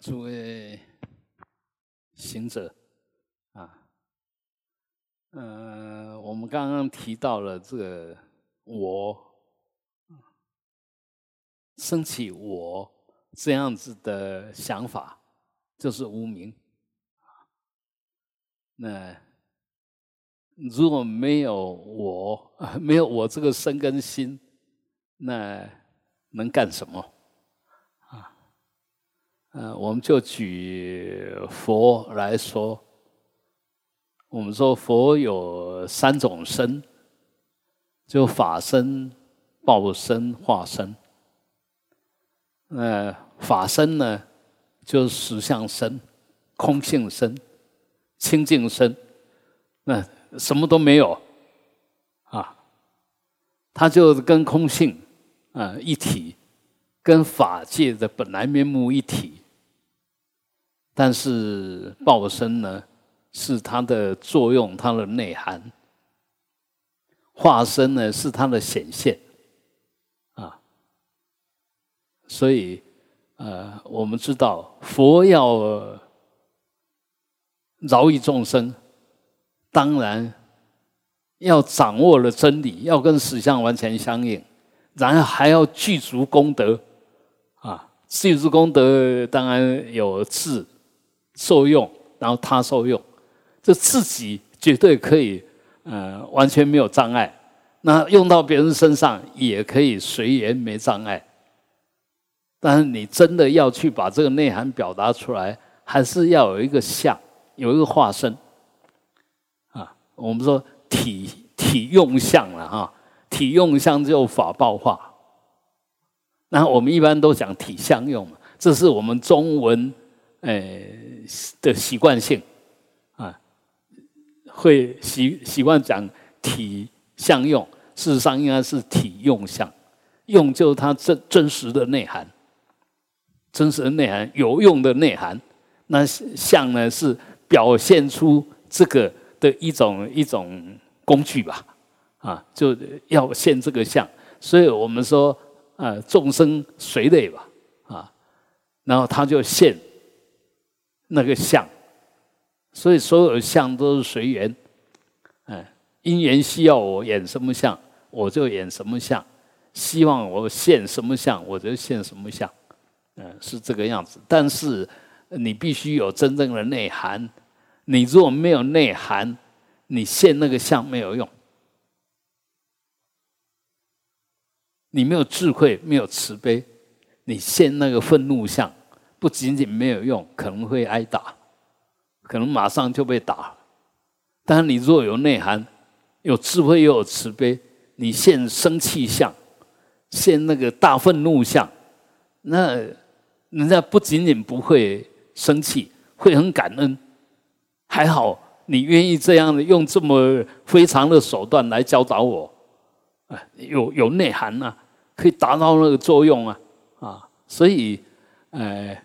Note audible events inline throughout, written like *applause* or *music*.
诸位行者啊，呃，我们刚刚提到了这个我，升起我这样子的想法，就是无名。那如果没有我，*laughs* 没有我这个身跟心，那能干什么？呃，我们就举佛来说，我们说佛有三种身，就法身、报身、化身。呃，法身呢，就是实相身、空性身、清净身，那什么都没有啊，它就跟空性啊一体，跟法界的本来面目一体。但是报身呢，是它的作用，它的内涵；化身呢，是它的显现。啊，所以呃，我们知道佛要饶益众生，当然要掌握了真理，要跟实相完全相应，然后还要具足功德。啊，具足功德当然有智。受用，然后他受用，这自己绝对可以，呃，完全没有障碍。那用到别人身上也可以随缘，没障碍。但是你真的要去把这个内涵表达出来，还是要有一个像，有一个化身。啊，我们说体体用相了哈，体用相就法报化。那我们一般都讲体相用嘛，这是我们中文。呃的习惯性啊，会习习惯讲体相用，事实上应该是体用相，用就是它真真实的内涵，真实的内涵有用的内涵。那相呢是表现出这个的一种一种工具吧，啊，就要现这个相。所以我们说啊，众生随类吧，啊，然后他就现。那个相，所以所有的相都是随缘，哎，因缘需要我演什么相，我就演什么相；希望我现什么相，我就现什么相，嗯，是这个样子。但是你必须有真正的内涵，你如果没有内涵，你现那个相没有用，你没有智慧，没有慈悲，你现那个愤怒相。不仅仅没有用，可能会挨打，可能马上就被打。但你若有内涵、有智慧又有慈悲，你现生气相，现那个大愤怒相，那人家不仅仅不会生气，会很感恩。还好你愿意这样用这么非常的手段来教导我，哎，有有内涵呐，可以达到那个作用啊啊！所以，哎。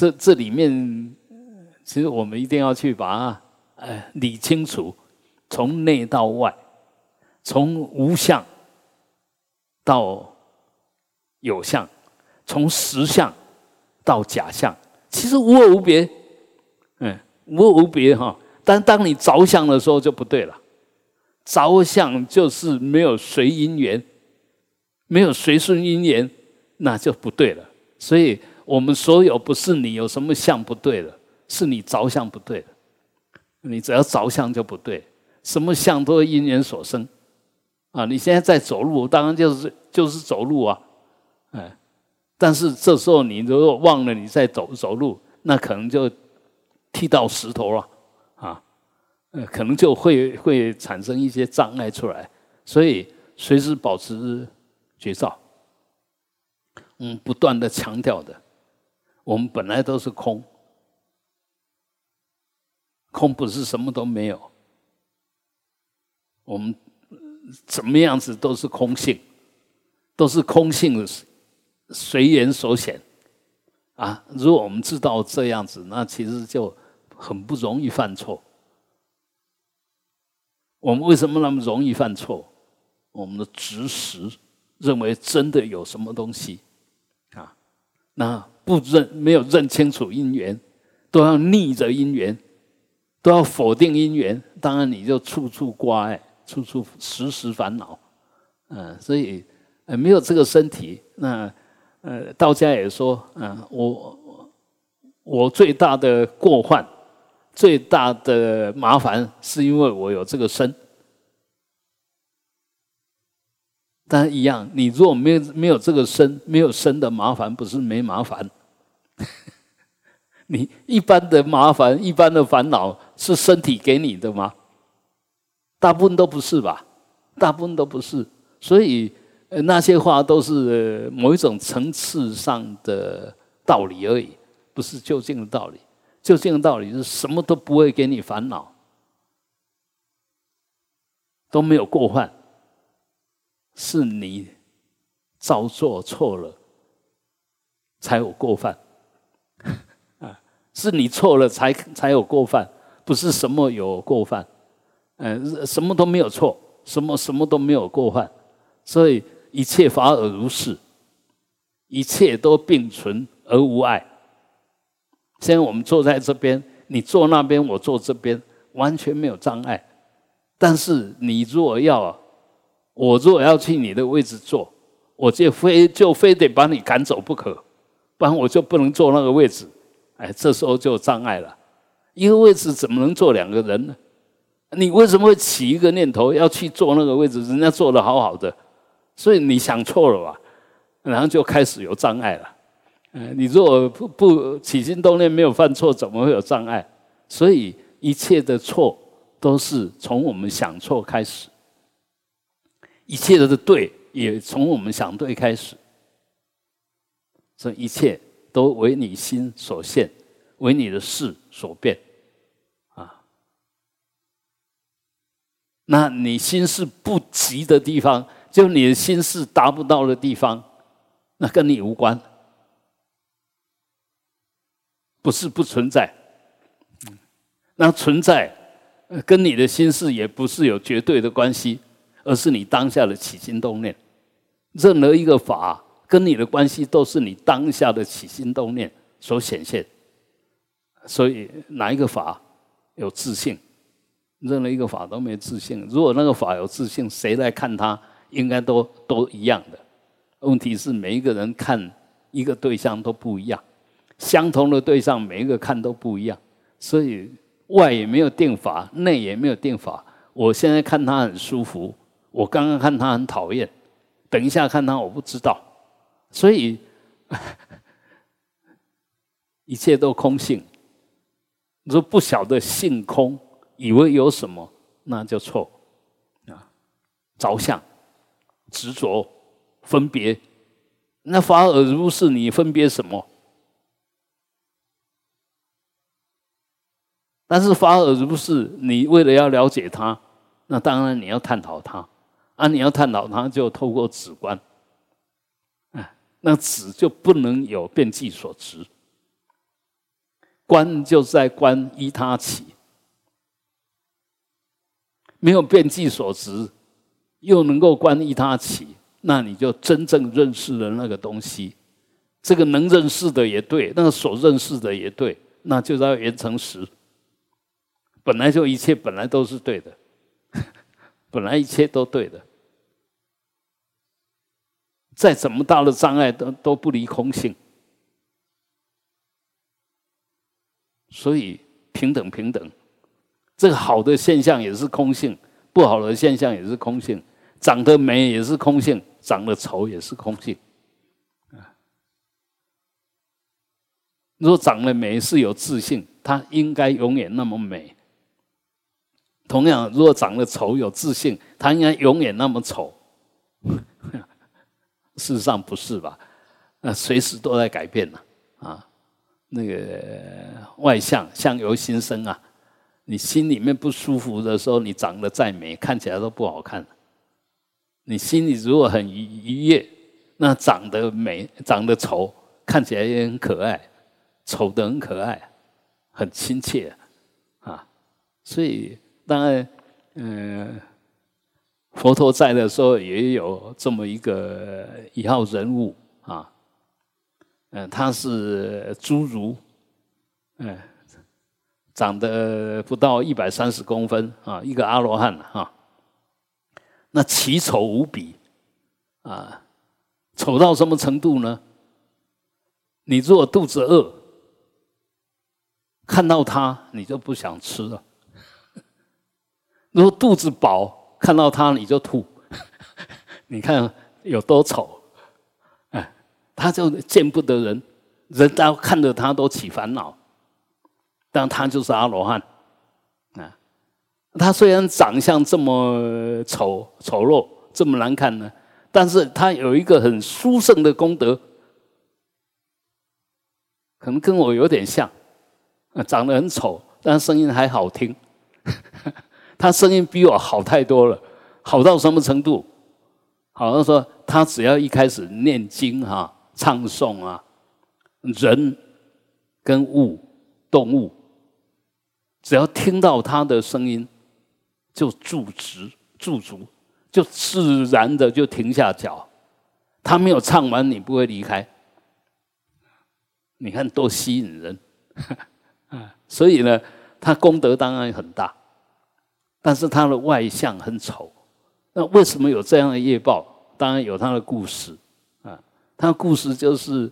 这这里面，其实我们一定要去把它呃理清楚，从内到外，从无相到有相，从实相到假相，其实无二无别，嗯，无二无别哈。但当你着相的时候就不对了，着相就是没有随因缘，没有随顺因缘，那就不对了。所以。我们所有不是你有什么相不对了，是你着相不对了。你只要着相就不对，什么相都是因缘所生。啊，你现在在走路，当然就是就是走路啊，哎，但是这时候你如果忘了你在走走路，那可能就踢到石头了啊，呃，可能就会会产生一些障碍出来。所以随时保持觉照，嗯，不断的强调的。我们本来都是空，空不是什么都没有。我们怎么样子都是空性，都是空性随缘所显啊！如果我们知道这样子，那其实就很不容易犯错。我们为什么那么容易犯错？我们的执实认为真的有什么东西。啊那不认没有认清楚因缘，都要逆着因缘，都要否定因缘，当然你就处处挂碍，处处时时烦恼。嗯，所以呃没有这个身体，那呃道家也说，嗯，我我最大的过患，最大的麻烦，是因为我有这个身。但一样，你如果没有没有这个身，没有身的麻烦，不是没麻烦。*laughs* 你一般的麻烦，一般的烦恼，是身体给你的吗？大部分都不是吧？大部分都不是。所以那些话都是某一种层次上的道理而已，不是究竟的道理。究竟的道理是什么都不会给你烦恼，都没有过患。是你造作错了，才有过犯！是你错了才才有过犯，不是什么有过犯，嗯，什么都没有错，什么什么都没有过犯，所以一切法尔如是，一切都并存而无碍。现在我们坐在这边，你坐那边，我坐这边，完全没有障碍。但是你若要，我如果要去你的位置坐，我就非就非得把你赶走不可，不然我就不能坐那个位置。哎，这时候就有障碍了。一个位置怎么能坐两个人呢？你为什么会起一个念头要去坐那个位置？人家坐的好好的，所以你想错了吧？然后就开始有障碍了。嗯，你如果不不起心动念没有犯错，怎么会有障碍？所以一切的错都是从我们想错开始。一切的对，也从我们想对开始。这一切都为你心所现，为你的事所变，啊。那你心事不及的地方，就你的心事达不到的地方，那跟你无关，不是不存在。那存在，跟你的心事也不是有绝对的关系。而是你当下的起心动念，任何一个法跟你的关系都是你当下的起心动念所显现。所以哪一个法有自信？任何一个法都没自信。如果那个法有自信，谁来看它，应该都都一样的。问题是每一个人看一个对象都不一样，相同的对象每一个看都不一样。所以外也没有定法，内也没有定法。我现在看他很舒服。我刚刚看他很讨厌，等一下看他我不知道，所以 *laughs* 一切都空性。你说不晓得性空，以为有什么，那就错啊！着相、执着、分别，那法尔如是，你分别什么？但是法尔如是，你为了要了解他，那当然你要探讨他。啊！你要探讨它，就透过止观，那子就不能有变计所执，观就在观依他起，没有变计所执，又能够观依他起，那你就真正认识了那个东西。这个能认识的也对，那个所认识的也对，那就叫圆成实。本来就一切本来都是对的，*laughs* 本来一切都对的。再怎么大的障碍都都不离空性，所以平等平等，这个好的现象也是空性，不好的现象也是空性，长得美也是空性，长得丑也是空性。啊，如果长得美是有自信，它应该永远那么美；同样，如果长得丑有自信，它应该永远那么丑。事实上不是吧？那随时都在改变呢。啊，那个外相相由心生啊。你心里面不舒服的时候，你长得再美，看起来都不好看。你心里如果很愉愉悦，那长得美、长得丑，看起来也很可爱，丑的很可爱，很亲切啊。所以当然，嗯。佛陀在的时候，也有这么一个一号人物啊。嗯，他是侏儒，嗯，长得不到一百三十公分啊，一个阿罗汉啊，那奇丑无比啊，丑到什么程度呢？你如果肚子饿，看到他你就不想吃了；*laughs* 如果肚子饱，看到他你就吐。*laughs* 你看有多丑！哎他就见不得人，人家看着他都起烦恼，但他就是阿罗汉啊。他虽然长相这么丑丑陋，这么难看呢，但是他有一个很殊胜的功德，可能跟我有点像，长得很丑，但声音还好听。他声音比我好太多了，好到什么程度？好像说他只要一开始念经哈。唱诵啊，人跟物、动物，只要听到他的声音，就驻足驻足，就自然的就停下脚。他没有唱完，你不会离开。你看多吸引人啊！*laughs* 所以呢，他功德当然很大，但是他的外相很丑。那为什么有这样的业报？当然有他的故事啊。他故事就是，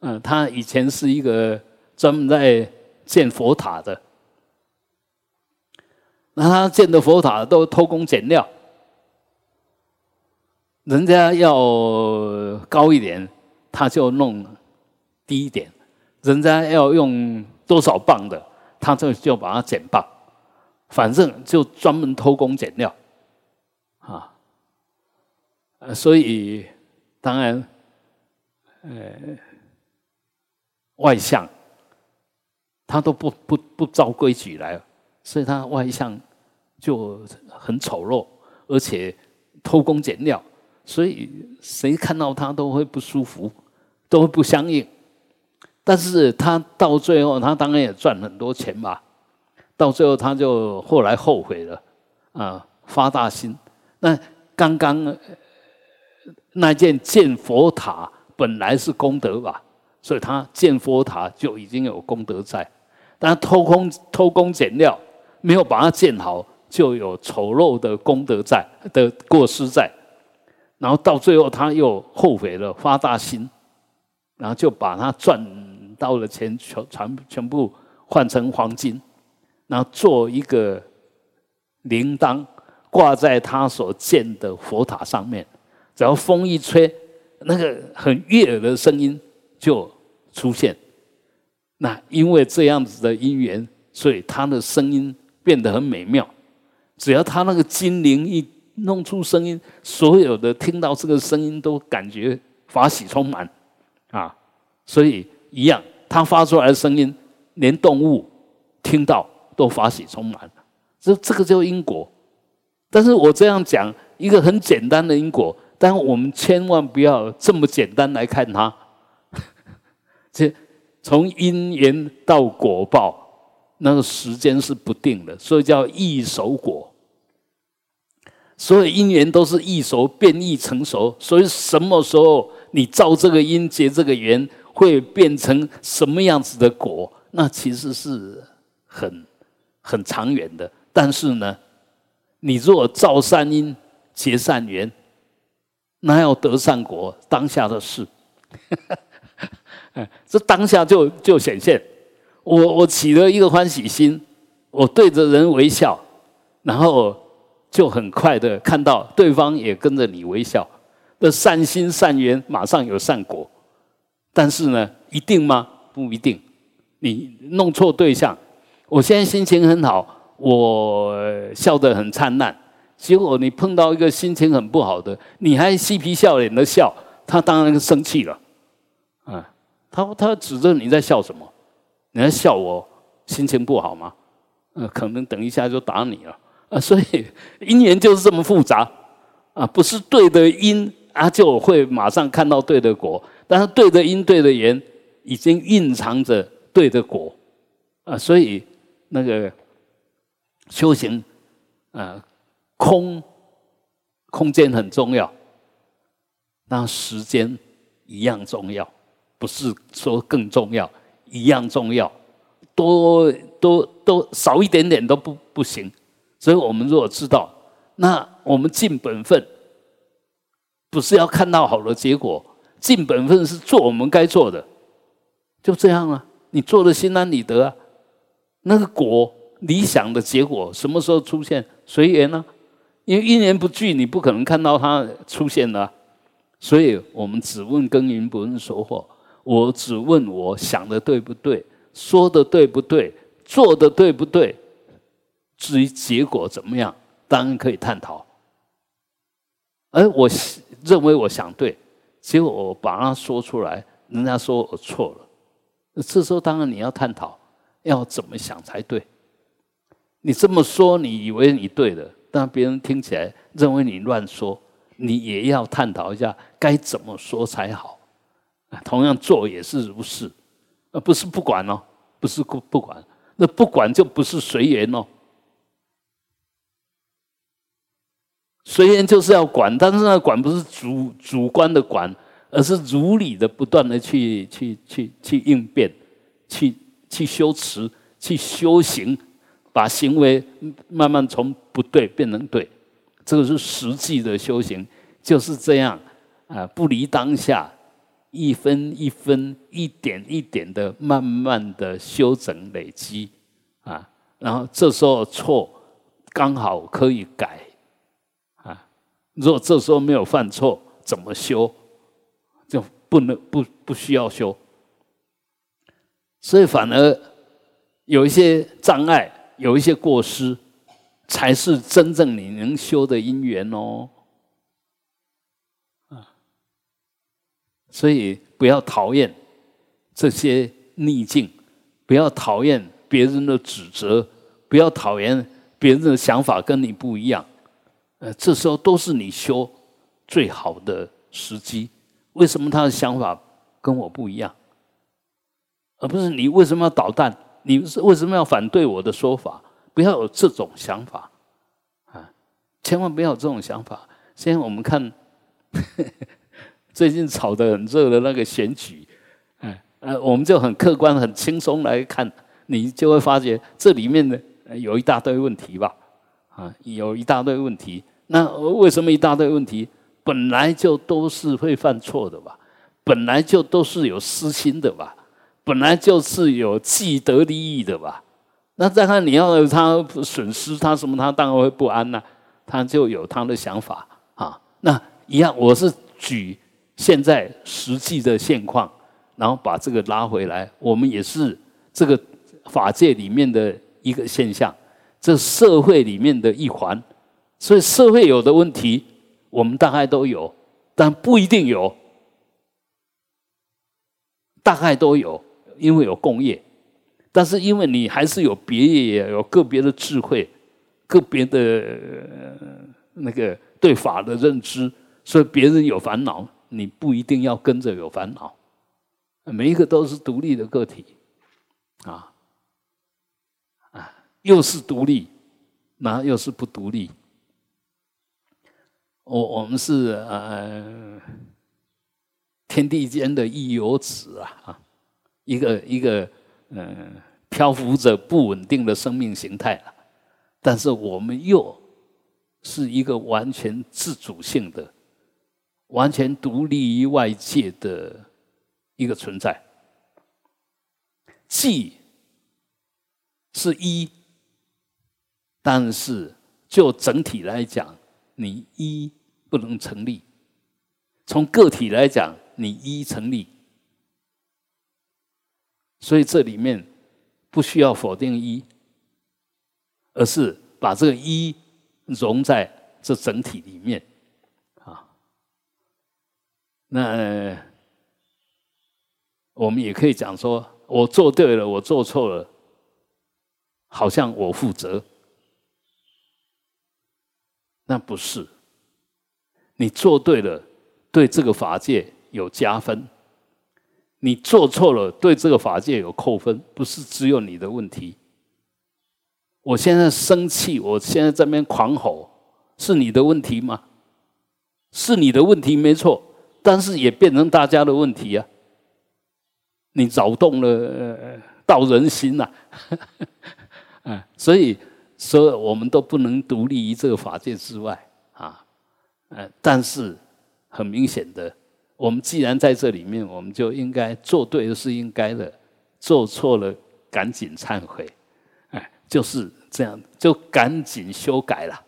嗯，他以前是一个专门在建佛塔的，那他建的佛塔都偷工减料，人家要高一点，他就弄低一点；人家要用多少磅的，他就就把它减磅，反正就专门偷工减料，啊，所以当然。呃，外向，他都不不不照规矩来，所以他外向就很丑陋，而且偷工减料，所以谁看到他都会不舒服，都会不相应。但是他到最后，他当然也赚很多钱吧。到最后，他就后来后悔了，啊，发大心。那刚刚那件建佛塔。本来是功德吧，所以他建佛塔就已经有功德在，但他偷工偷工减料，没有把它建好，就有丑陋的功德在的过失在，然后到最后他又后悔了，发大心，然后就把他赚到的钱全全全部换成黄金，然后做一个铃铛挂在他所建的佛塔上面，只要风一吹。那个很悦耳的声音就出现，那因为这样子的因缘，所以他的声音变得很美妙。只要他那个精灵一弄出声音，所有的听到这个声音都感觉法喜充满啊！所以一样，他发出来的声音，连动物听到都法喜充满。这这个叫因果。但是我这样讲一个很简单的因果。但我们千万不要这么简单来看它，*laughs* 这从因缘到果报，那个时间是不定的，所以叫易熟果。所有因缘都是易熟，变易成熟。所以什么时候你造这个因结这个缘，会变成什么样子的果？那其实是很很长远的。但是呢，你若造善因结善缘。那要得善果，当下的事，*laughs* 这当下就就显现。我我起了一个欢喜心，我对着人微笑，然后就很快的看到对方也跟着你微笑，的善心善缘马上有善果。但是呢，一定吗？不一定。你弄错对象，我现在心情很好，我笑得很灿烂。结果你碰到一个心情很不好的，你还嬉皮笑脸的笑，他当然生气了，啊，他他指着你在笑什么？你在笑我心情不好吗？呃，可能等一下就打你了啊！所以因缘就是这么复杂啊，不是对的因啊就会马上看到对的果，但是对的因对的缘已经蕴藏着对的果啊，所以那个修行啊。空，空间很重要，那时间一样重要，不是说更重要，一样重要，多多都少一点点都不不行。所以我们如果知道，那我们尽本分，不是要看到好的结果，尽本分是做我们该做的，就这样啊，你做的心安理得啊。那个果理想的结果什么时候出现？随缘呢？因为一年不聚，你不可能看到它出现的。所以我们只问耕耘，不问收获。我只问我想的对不对，说的对不对，做的对不对。至于结果怎么样，当然可以探讨。而我认为我想对，结果我把它说出来，人家说我错了。这时候当然你要探讨。要怎么想才对？你这么说，你以为你对的，但别人听起来认为你乱说，你也要探讨一下该怎么说才好。啊同样做也是如是，而不是不管哦，不是不不管，那不管就不是随缘哦。随缘就是要管，但是那管不是主主观的管，而是如理的不断的去去去去应变，去。去修持，去修行，把行为慢慢从不对变成对，这个是实际的修行，就是这样啊，不离当下，一分一分、一点一点的，慢慢的修整累积啊，然后这时候错刚好可以改啊，如果这时候没有犯错，怎么修就不能不不需要修。所以反而有一些障碍，有一些过失，才是真正你能修的因缘哦。啊，所以不要讨厌这些逆境，不要讨厌别人的指责，不要讨厌别人的想法跟你不一样。呃，这时候都是你修最好的时机。为什么他的想法跟我不一样？而不是你为什么要捣蛋？你是为什么要反对我的说法？不要有这种想法啊！千万不要有这种想法。现在我们看 *laughs* 最近炒得很热的那个选举，哎呃，我们就很客观、很轻松来看，你就会发觉这里面呢有一大堆问题吧？啊，有一大堆问题。那为什么一大堆问题？本来就都是会犯错的吧？本来就都是有私心的吧？本来就是有既得利益的吧？那再看你要他损失他什么，他当然会不安呐。他就有他的想法啊。那一样，我是举现在实际的现况，然后把这个拉回来。我们也是这个法界里面的一个现象，这社会里面的一环。所以社会有的问题，我们大概都有，但不一定有，大概都有。因为有共业，但是因为你还是有别业，有个别的智慧，个别的那个对法的认知，所以别人有烦恼，你不一定要跟着有烦恼。每一个都是独立的个体，啊啊，又是独立，那又是不独立。我我们是呃天地间的一游子啊啊。一个一个嗯，漂浮着不稳定的生命形态了，但是我们又是一个完全自主性的、完全独立于外界的一个存在。既是一，但是就整体来讲，你一不能成立；从个体来讲，你一成立。所以这里面不需要否定一，而是把这个一融在这整体里面啊。那我们也可以讲说，我做对了，我做错了，好像我负责。那不是，你做对了，对这个法界有加分。你做错了，对这个法界有扣分，不是只有你的问题。我现在生气，我现在这边狂吼，是你的问题吗？是你的问题没错，但是也变成大家的问题啊。你扰动了道人心呐，*laughs* 啊，所以所以我们都不能独立于这个法界之外啊，呃，但是很明显的，我们既然在这里面，我们就应该做对的是应该的，做错了赶紧忏悔，哎，就是这样，就赶紧修改了，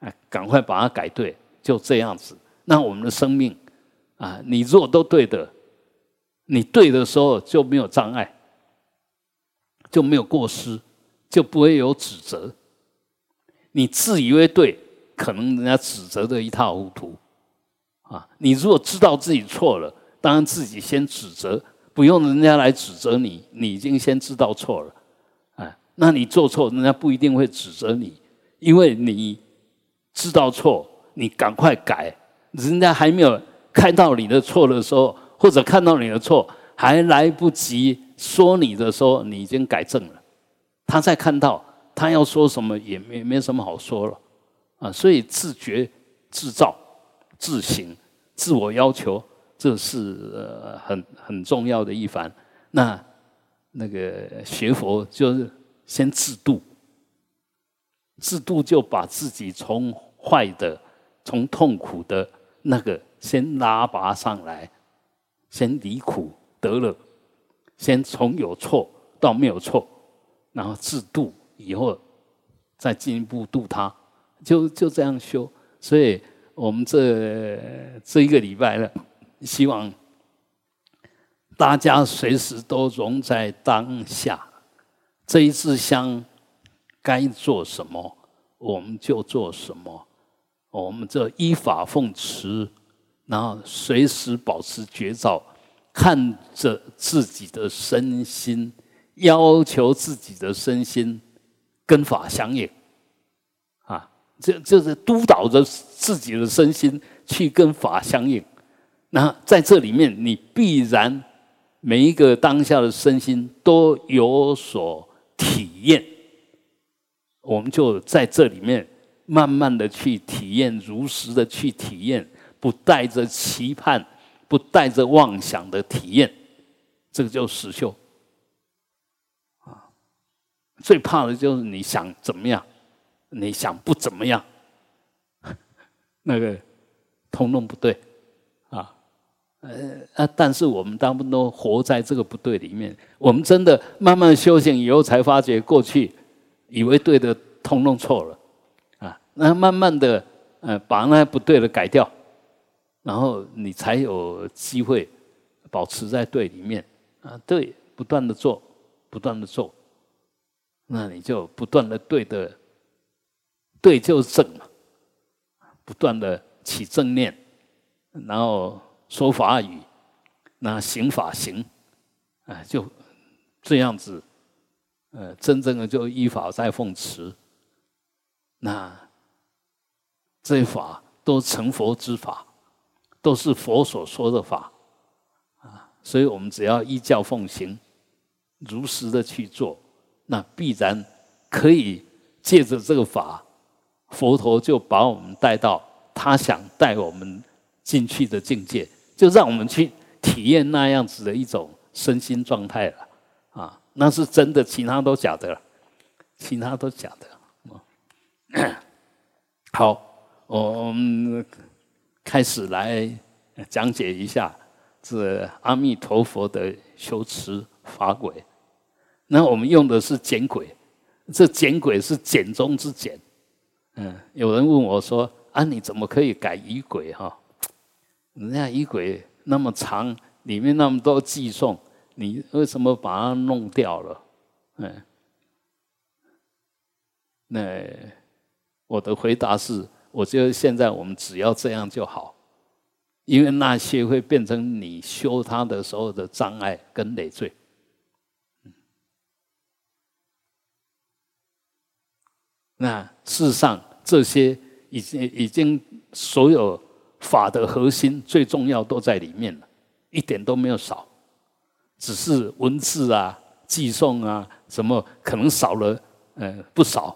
哎，赶快把它改对，就这样子。那我们的生命啊，你如果都对的。你对的时候就没有障碍，就没有过失，就不会有指责。你自以为对，可能人家指责的一塌糊涂。啊，你如果知道自己错了，当然自己先指责，不用人家来指责你，你已经先知道错了。啊，那你做错，人家不一定会指责你，因为你知道错，你赶快改，人家还没有看到你的错的时候。或者看到你的错还来不及说你的时候，你已经改正了。他再看到他要说什么也没没什么好说了啊！所以自觉、自造、自省、自我要求，这是很很重要的一环。那那个学佛就是先自度，自度就把自己从坏的、从痛苦的那个先拉拔上来。先离苦得乐，先从有错到没有错，然后自度，以后再进一步度他，就就这样修。所以我们这这一个礼拜呢，希望大家随时都融在当下。这一支香该做什么，我们就做什么。我们这依法奉持。然后随时保持觉照，看着自己的身心，要求自己的身心跟法相应，这就是督导着自己的身心去跟法相应。那在这里面，你必然每一个当下的身心都有所体验。我们就在这里面慢慢的去体验，如实的去体验。不带着期盼，不带着妄想的体验，这个叫实修。啊，最怕的就是你想怎么样，你想不怎么样，*laughs* 那个通通不对，啊，呃啊，但是我们大部分都活在这个不对里面。我们真的慢慢修行以后，才发觉过去以为对的，通通错了，啊，那慢慢的，呃，把那不对的改掉。然后你才有机会保持在对里面啊，对，不断的做，不断的做，那你就不断的对的，对就是正嘛，不断的起正念，然后说法语，那行法行，啊，就这样子，呃，真正的就依法在奉持，那这法都成佛之法。都是佛所说的法啊，所以我们只要依教奉行，如实的去做，那必然可以借着这个法，佛陀就把我们带到他想带我们进去的境界，就让我们去体验那样子的一种身心状态了啊，那是真的，其他都假的，其他都假的。好，我们。开始来讲解一下这阿弥陀佛的修持法轨。那我们用的是简轨，这简轨是简中之简。嗯，有人问我说：“啊，你怎么可以改仪轨？哈，人家仪轨那么长，里面那么多寄送，你为什么把它弄掉了？”嗯，那我的回答是。我觉得现在我们只要这样就好，因为那些会变成你修他的时候的障碍跟累赘。那事实上，这些已经已经所有法的核心最重要都在里面了，一点都没有少，只是文字啊、寄送啊什么可能少了，呃，不少。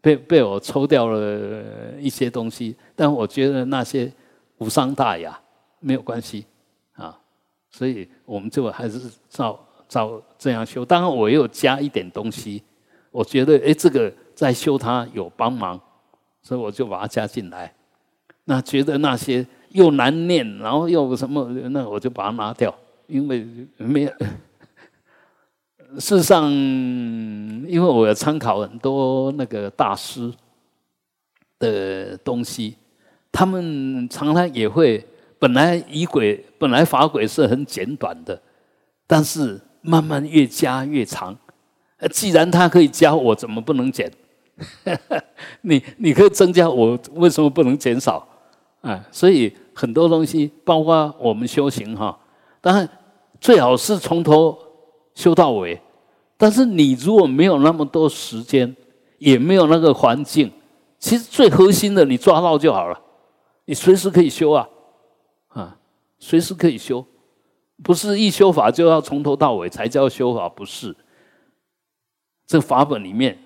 被被我抽掉了一些东西，但我觉得那些无伤大雅，没有关系啊。所以我们就还是照照这样修。当然，我又加一点东西，我觉得哎，这个在修他有帮忙，所以我就把他加进来。那觉得那些又难念，然后又什么，那我就把它拿掉，因为没有。事实上，因为我要参考很多那个大师的东西，他们常常也会本来仪轨本来法轨是很简短的，但是慢慢越加越长。既然他可以加，我怎么不能减？*laughs* 你你可以增加，我为什么不能减少？啊，所以很多东西，包括我们修行哈，当然最好是从头。修到尾，但是你如果没有那么多时间，也没有那个环境，其实最核心的你抓到就好了，你随时可以修啊，啊，随时可以修，不是一修法就要从头到尾才叫修法，不是。这法本里面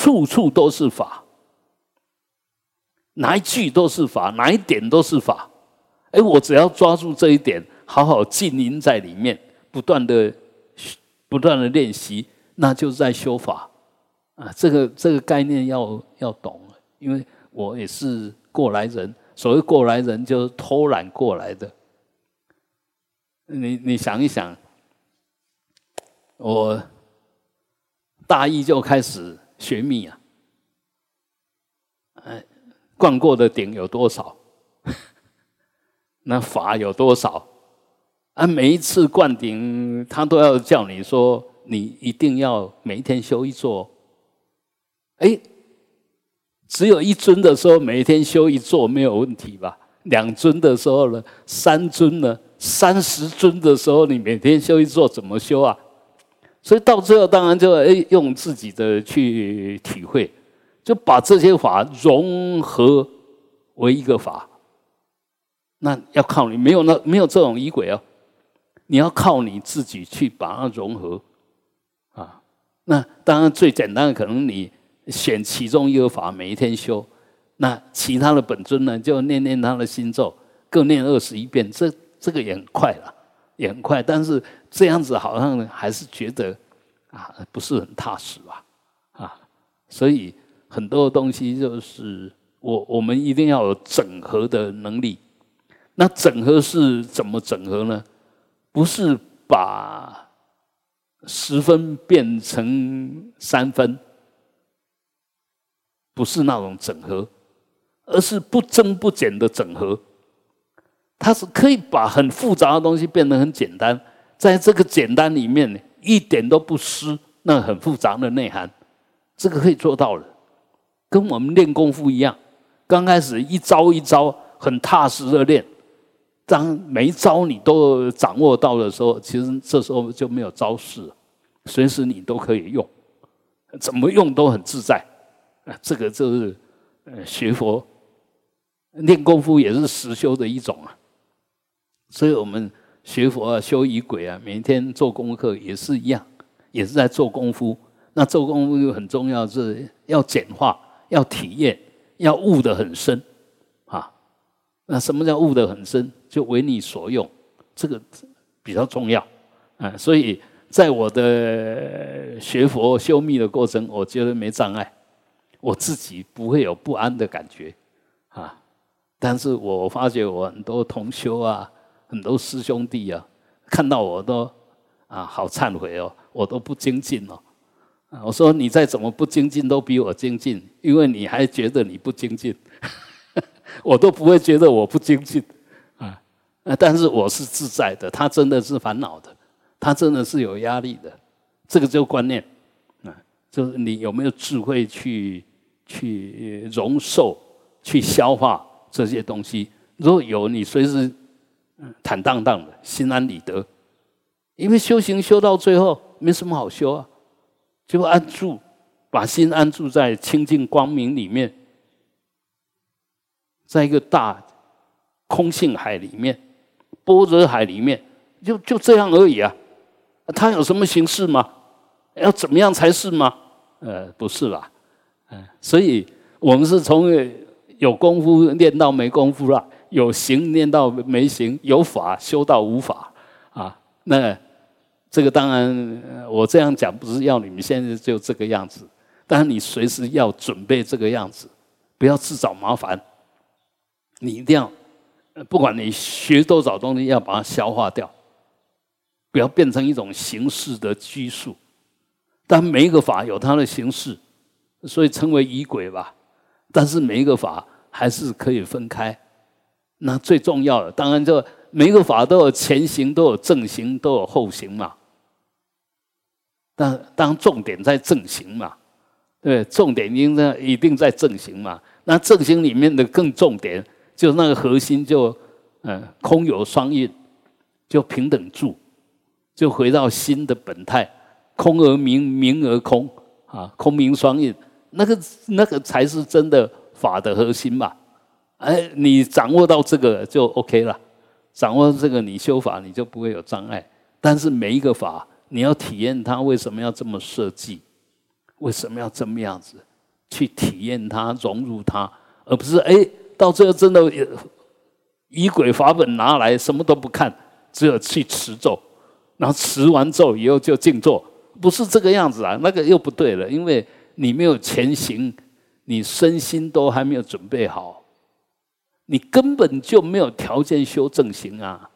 处处都是法，哪一句都是法，哪一点都是法。哎，我只要抓住这一点，好好浸淫在里面，不断的。不断的练习，那就是在修法啊！这个这个概念要要懂，因为我也是过来人。所谓过来人，就是偷懒过来的。你你想一想，我大一就开始学密啊，哎，灌过的顶有多少？*laughs* 那法有多少？啊，每一次灌顶，他都要叫你说，你一定要每一天修一座。哎，只有一尊的时候，每天修一座没有问题吧？两尊的时候呢？三尊呢？三十尊的时候，你每天修一座怎么修啊？所以到最后，当然就哎用自己的去体会，就把这些法融合为一个法。那要靠你，没有那没有这种仪轨哦。你要靠你自己去把它融合，啊，那当然最简单的可能你选其中一个法，每一天修，那其他的本尊呢就念念他的心咒，各念二十一遍，这这个也很快了，也很快。但是这样子好像还是觉得啊不是很踏实吧，啊，所以很多东西就是我我们一定要有整合的能力。那整合是怎么整合呢？不是把十分变成三分，不是那种整合，而是不增不减的整合。它是可以把很复杂的东西变得很简单，在这个简单里面一点都不失那很复杂的内涵。这个可以做到了，跟我们练功夫一样，刚开始一招一招很踏实的练。当每一招你都掌握到的时候，其实这时候就没有招式，随时你都可以用，怎么用都很自在。啊，这个就是呃学佛练功夫也是实修的一种啊。所以我们学佛啊、修仪轨啊，每天做功课也是一样，也是在做功夫。那做功夫又很重要，是要简化，要体验，要悟得很深啊。那什么叫悟得很深？就为你所用，这个比较重要啊。所以在我的学佛修密的过程，我觉得没障碍，我自己不会有不安的感觉啊。但是我发觉我很多同修啊，很多师兄弟啊，看到我都啊好忏悔哦，我都不精进哦。我说你再怎么不精进，都比我精进，因为你还觉得你不精进，*laughs* 我都不会觉得我不精进。那但是我是自在的，他真的是烦恼的，他真的是有压力的，这个就观念，啊，就是你有没有智慧去去容受、去消化这些东西？如果有，你随时坦荡荡的心安理得，因为修行修到最后没什么好修啊，就安住，把心安住在清净光明里面，在一个大空性海里面。波折海里面，就就这样而已啊！它有什么形式吗？要怎么样才是吗？呃，不是吧？嗯，所以我们是从有功夫练到没功夫了，有行念到没行，有法修到无法啊！那这个当然，我这样讲不是要你们现在就这个样子，但是你随时要准备这个样子，不要自找麻烦。你一定要，不管你学多少东西，要把它消化掉，不要变成一种形式的拘束。但每一个法有它的形式，所以称为仪轨吧。但是每一个法还是可以分开。那最重要的，当然就每一个法都有前行，都有正行，都有后行嘛。但当重点在正行嘛，对，重点应该一定在正行嘛。那正行里面的更重点。就那个核心，就嗯，空有双运，就平等住，就回到心的本态，空而明，明而空啊，空明双运，那个那个才是真的法的核心嘛。哎，你掌握到这个就 OK 了，掌握这个，你修法你就不会有障碍。但是每一个法，你要体验它为什么要这么设计，为什么要这么样子去体验它，融入它，而不是哎。到最后真的以轨法本拿来什么都不看，只有去持咒，然后持完咒以后就静坐，不是这个样子啊，那个又不对了，因为你没有前行，你身心都还没有准备好，你根本就没有条件修正行啊，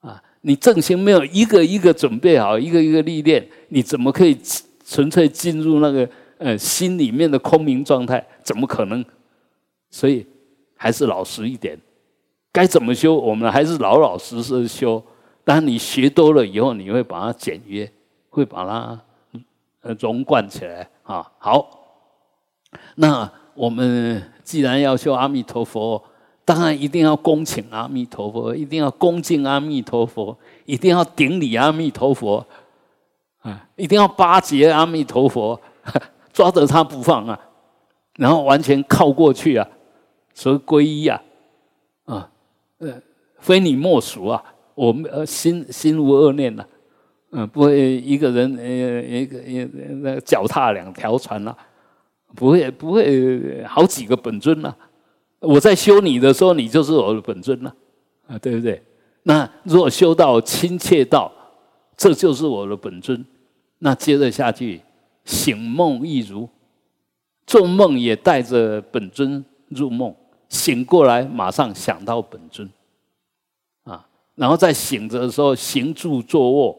啊，你正行没有一个一个准备好，一个一个历练，你怎么可以纯粹进入那个呃心里面的空明状态？怎么可能？所以还是老实一点，该怎么修，我们还是老老实实修。但你学多了以后，你会把它简约，会把它呃融贯起来啊。好，那我们既然要修阿弥陀佛，当然一定要恭请阿弥陀佛，一定要恭敬阿弥陀佛，一定要顶礼阿弥陀佛啊，一定要巴结阿弥陀佛，*laughs* 抓着他不放啊，然后完全靠过去啊。所以皈依啊，啊，呃，非你莫属啊！我们呃心心无恶念呐，嗯，不会一个人呃一个一那脚踏两条船呐，不会不会好几个本尊呐。我在修你的时候，你就是我的本尊了，啊，对不对？那如果修到亲切到，这就是我的本尊，那接着下去醒梦亦如，做梦也带着本尊入梦。醒过来，马上想到本尊，啊，然后在醒着的时候，行住坐卧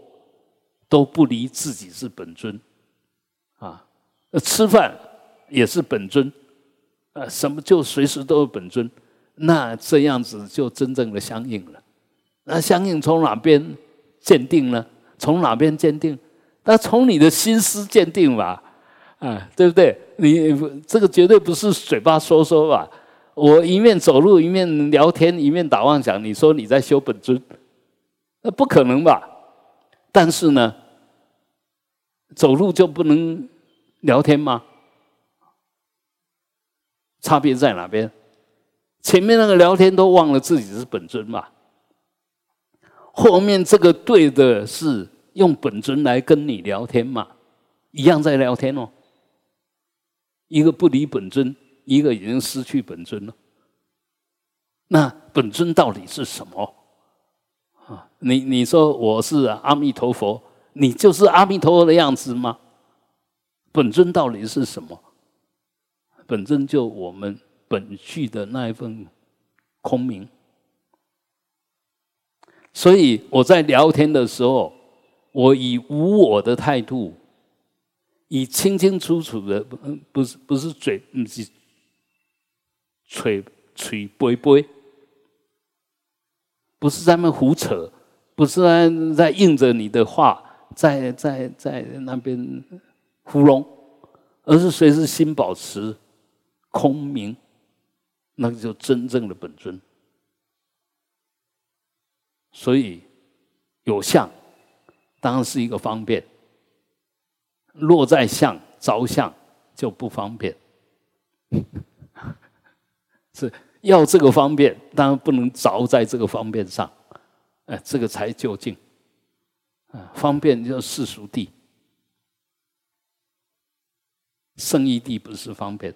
都不离自己是本尊，啊，吃饭也是本尊，呃，什么就随时都有本尊，那这样子就真正的相应了。那相应从哪边鉴定呢？从哪边鉴定？那从你的心思鉴定吧，啊，对不对？你这个绝对不是嘴巴说说吧。我一面走路一面聊天一面打妄想，你说你在修本尊，那不可能吧？但是呢，走路就不能聊天吗？差别在哪边？前面那个聊天都忘了自己是本尊嘛，后面这个对的是用本尊来跟你聊天嘛，一样在聊天哦，一个不离本尊。一个已经失去本尊了，那本尊到底是什么？啊，你你说我是阿弥陀佛，你就是阿弥陀佛的样子吗？本尊到底是什么？本尊就我们本具的那一份空明。所以我在聊天的时候，我以无我的态度，以清清楚楚的，不不是不是嘴，不是。吹吹背背，不是在那胡扯，不是在在应着你的话，在在在那边糊弄，而是随时心保持空明，那就真正的本尊。所以有相，当然是一个方便；落在相着相就不方便。*laughs* 是要这个方便，当然不能着在这个方便上，哎，这个才就近。啊，方便就世俗地，圣义地不是方便，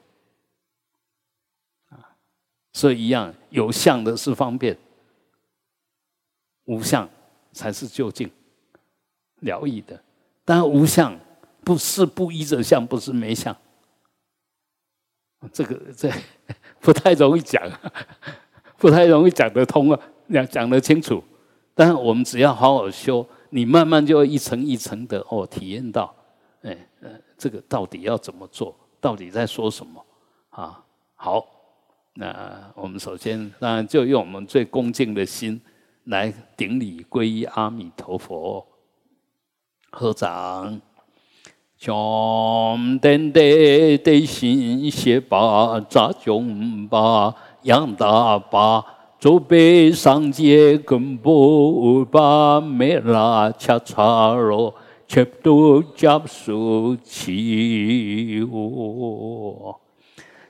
所以一样有相的是方便，无相才是究竟疗愈的。但无相不是不依着相，不是没相。这个这不太容易讲，*laughs* 不太容易讲得通啊，讲讲得清楚。但是我们只要好好修，你慢慢就一层一层的哦，体验到，哎呃，这个到底要怎么做？到底在说什么？啊，好，那我们首先当然就用我们最恭敬的心来顶礼皈依阿弥陀佛，合掌。穷登得得心写把扎穷把养大把做北上街根部把没拉恰查罗全都加速起我。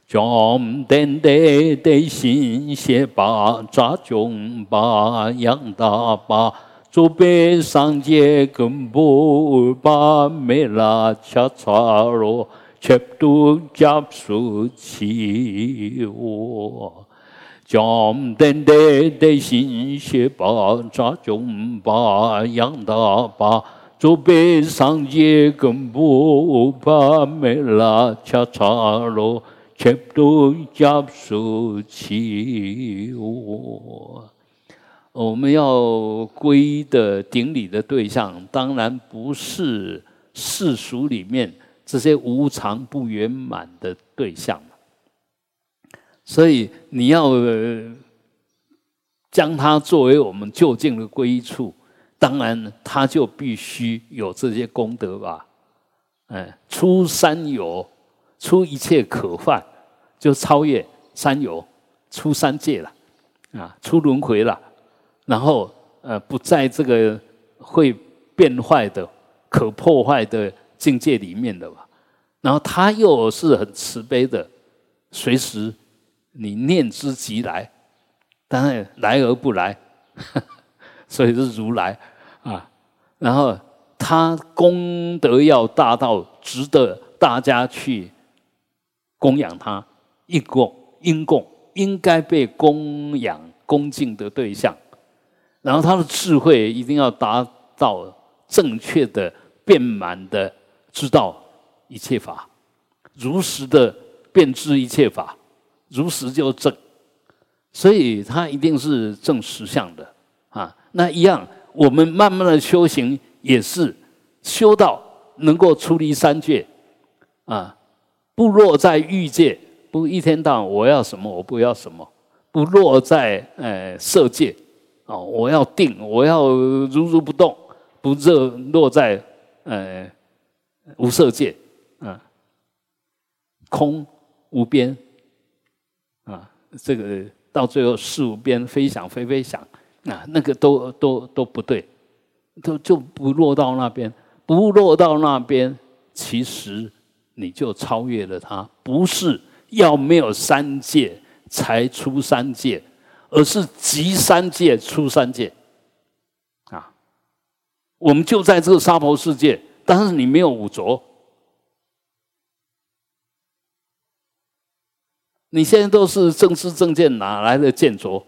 穷登得得心写把扎穷把养大把。祖辈上街根部把梅拉恰查罗，全都加速起我，将等待的新血把扎中把养大把，祖辈上街根部把梅拉恰查罗，全都加速起我。我们要皈的顶礼的对象，当然不是世俗里面这些无常不圆满的对象所以你要将它作为我们就近的归处，当然它就必须有这些功德吧。哎，出三有，出一切可犯，就超越三有，出三界了，啊，出轮回了。然后，呃，不在这个会变坏的、可破坏的境界里面的吧。然后他又是很慈悲的，随时你念之即来，当然来而不来，*laughs* 所以是如来啊。然后他功德要大到值得大家去供养他，应供应供应该被供养恭敬的对象。然后他的智慧一定要达到正确的、遍满的知道一切法，如实的辨知一切法，如实就正，所以他一定是正实相的啊。那一样，我们慢慢的修行也是修到能够出离三界啊，不落在欲界，不一天到晚我要什么我不要什么，不落在呃色界。哦，我要定，我要如如不动，不热落在呃无色界，啊，空无边，啊，这个到最后事无边，非想非非想，啊，那个都都都不对，都就不落到那边，不落到那边，其实你就超越了他，不是要没有三界才出三界。而是集三界出三界，啊，我们就在这个娑婆世界，但是你没有五浊，你现在都是正知正见，哪来的见浊？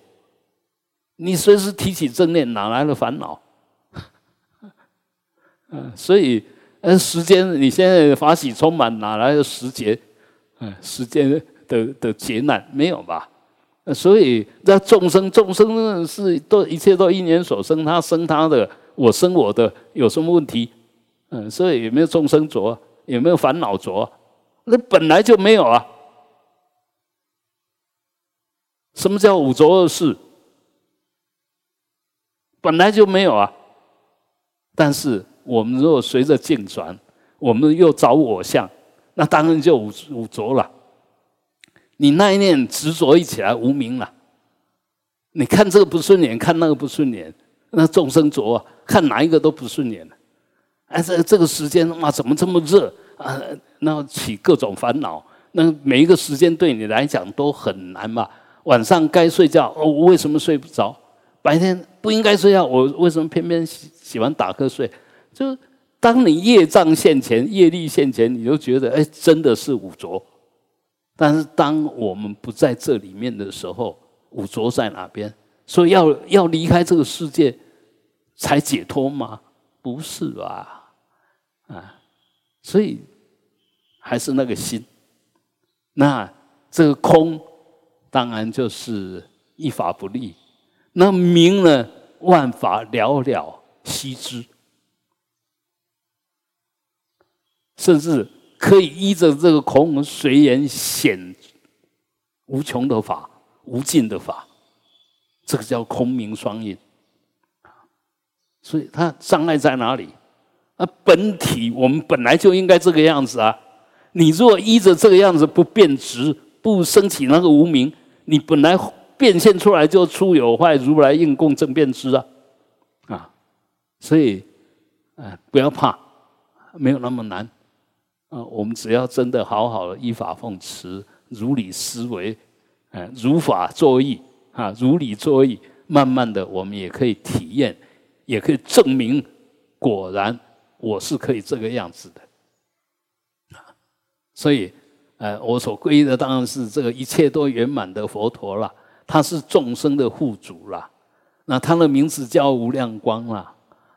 你随时提起正念，哪来的烦恼？嗯，*laughs* 所以，那，时间你现在法喜充满，哪来的时节？嗯，时间的的劫难没有吧？所以，那众生众生是都一切都因缘所生，他生他的，我生我的，有什么问题？嗯，所以有没有众生浊？有没有烦恼浊？那本来就没有啊。什么叫五浊恶世？本来就没有啊。但是我们如果随着境转，我们又找我相，那当然就五五浊了。你那一念执着一起来无名了，你看这个不顺眼，看那个不顺眼，那众生浊啊，看哪一个都不顺眼哎，这这个时间哇，怎么这么热啊？那起各种烦恼，那每一个时间对你来讲都很难嘛。晚上该睡觉，哦，我为什么睡不着？白天不应该睡觉，我为什么偏偏喜喜欢打瞌睡？就当你业障现前，业力现前，你就觉得哎，真的是五浊。但是当我们不在这里面的时候，五浊在哪边？所以要要离开这个世界，才解脱吗？不是吧？啊，所以还是那个心。那这个空，当然就是一法不立。那明呢？万法了了，悉知。甚至可以依着这个空随缘显无穷的法、无尽的法，这个叫空明双运。所以它障碍在哪里？啊，本体我们本来就应该这个样子啊！你若依着这个样子不变直，不升起那个无名，你本来变现出来就出有坏，如来应供正变之啊！啊，所以，啊，不要怕，没有那么难。啊，我们只要真的好好的依法奉持，如理思维，啊，如法作义，啊，如理作义，慢慢的，我们也可以体验，也可以证明，果然我是可以这个样子的。所以，呃，我所皈依的当然是这个一切都圆满的佛陀了，他是众生的护主了，那他的名字叫无量光了，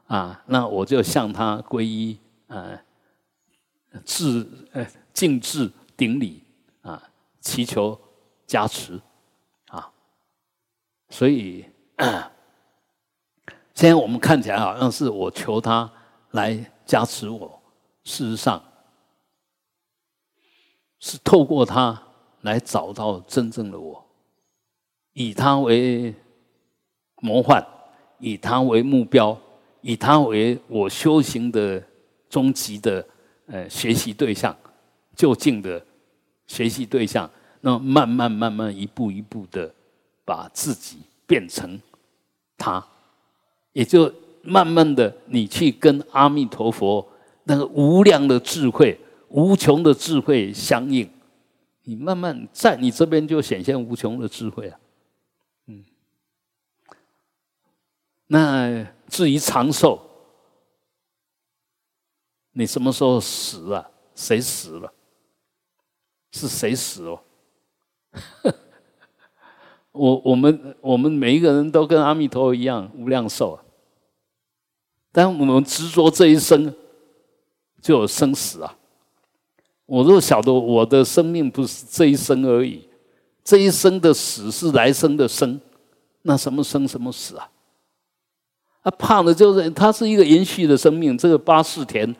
啊，那我就向他皈依，啊。至呃，敬至顶礼啊，祈求加持啊，所以现在我们看起来好像是我求他来加持我，事实上是透过他来找到真正的我，以他为模范，以他为目标，以他为我修行的终极的。呃，学习对象，就近的学习对象，那慢慢慢慢一步一步的把自己变成他，也就慢慢的你去跟阿弥陀佛那个无量的智慧、无穷的智慧相应，你慢慢在你这边就显现无穷的智慧啊，嗯，那至于长寿。你什么时候死啊？谁死了？是谁死哦？*laughs* 我我们我们每一个人都跟阿弥陀佛一样无量寿啊，但我们执着这一生就有生死啊。我若晓得我的生命不是这一生而已，这一生的死是来生的生，那什么生什么死啊？啊，怕的就是它是一个延续的生命，这个八世田。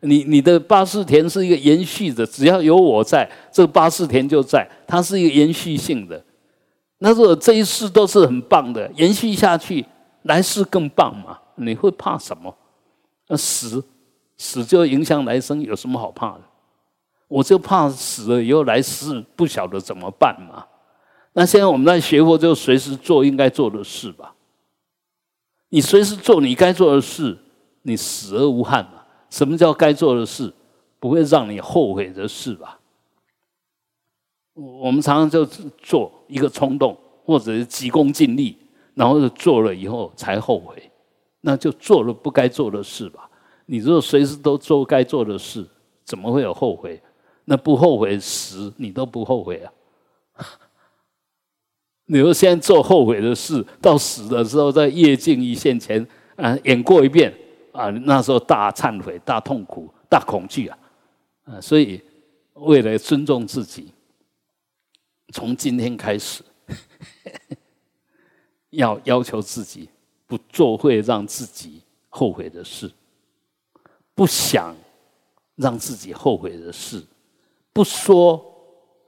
你你的八世田是一个延续的，只要有我在，这个八世田就在，它是一个延续性的。那如果这一世都是很棒的，延续下去，来世更棒嘛？你会怕什么？那死死就影响来生，有什么好怕的？我就怕死了以后来世不晓得怎么办嘛。那现在我们在学佛，就随时做应该做的事吧。你随时做你该做的事，你死而无憾嘛。什么叫该做的事，不会让你后悔的事吧？我们常常就做一个冲动，或者是急功近利，然后就做了以后才后悔，那就做了不该做的事吧。你如果随时都做该做的事，怎么会有后悔？那不后悔死你都不后悔啊！*laughs* 你说现在做后悔的事，到死的时候在夜静一线前啊演过一遍。啊，那时候大忏悔、大痛苦、大恐惧啊，啊，所以为了尊重自己，从今天开始，*laughs* 要要求自己不做会让自己后悔的事，不想让自己后悔的事，不说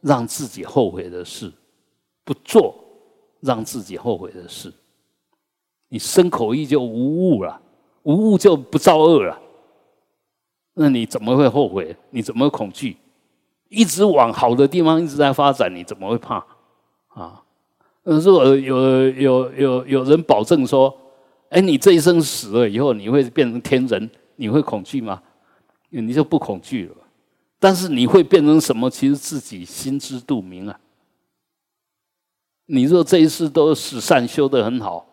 让自己后悔的事，不做让自己后悔的事，你身口意就无误了。无物就不造恶了，那你怎么会后悔？你怎么恐惧？一直往好的地方一直在发展，你怎么会怕？啊？如果有有有有人保证说，哎，你这一生死了以后你会变成天人，你会恐惧吗？你就不恐惧了。但是你会变成什么？其实自己心知肚明啊。你若这一世都是善修的很好。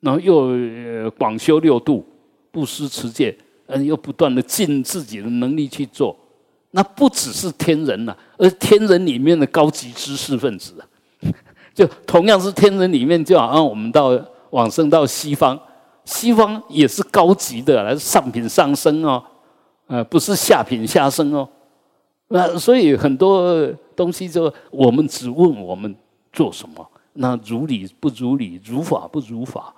然后又广修六度，布施持戒，嗯，又不断的尽自己的能力去做，那不只是天人呐，而天人里面的高级知识分子啊，*laughs* 就同样是天人里面，就好像我们到往生到西方，西方也是高级的，来上品上升哦，呃，不是下品下升哦。那所以很多东西就我们只问我们做什么，那如理不如理，如法不如法。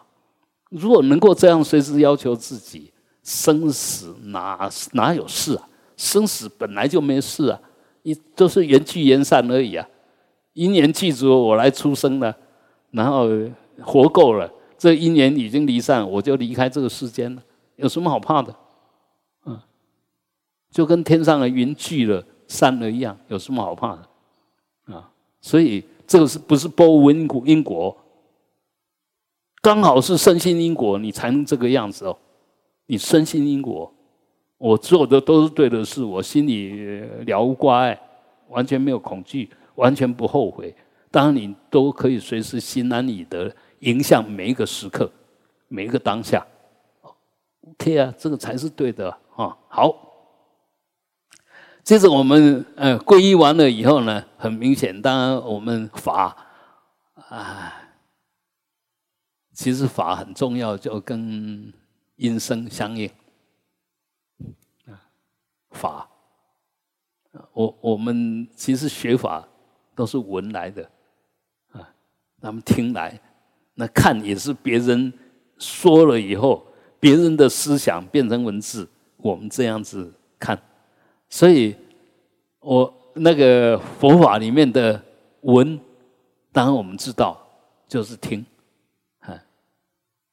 如果能够这样随时要求自己，生死哪哪有事啊？生死本来就没事啊，一都是缘聚缘散而已啊。因缘具足，我来出生了，然后活够了。这一年已经离散，我就离开这个世间了，有什么好怕的？嗯，就跟天上的云聚了散了一样，有什么好怕的？啊，所以这个是不是波因果？因果刚好是身心因果，你才能这个样子哦。你身心因果，我做的都是对的事，我心里了无挂碍，完全没有恐惧，完全不后悔。当然，你都可以随时心安理得。影响每一个时刻，每一个当下，OK 啊，这个才是对的啊。好，接着我们呃皈依完了以后呢，很明显，当然我们法啊，其实法很重要，就跟音声相应啊。法，我我们其实学法都是闻来的啊，咱们听来。那看也是别人说了以后，别人的思想变成文字，我们这样子看。所以，我那个佛法里面的闻，当然我们知道就是听，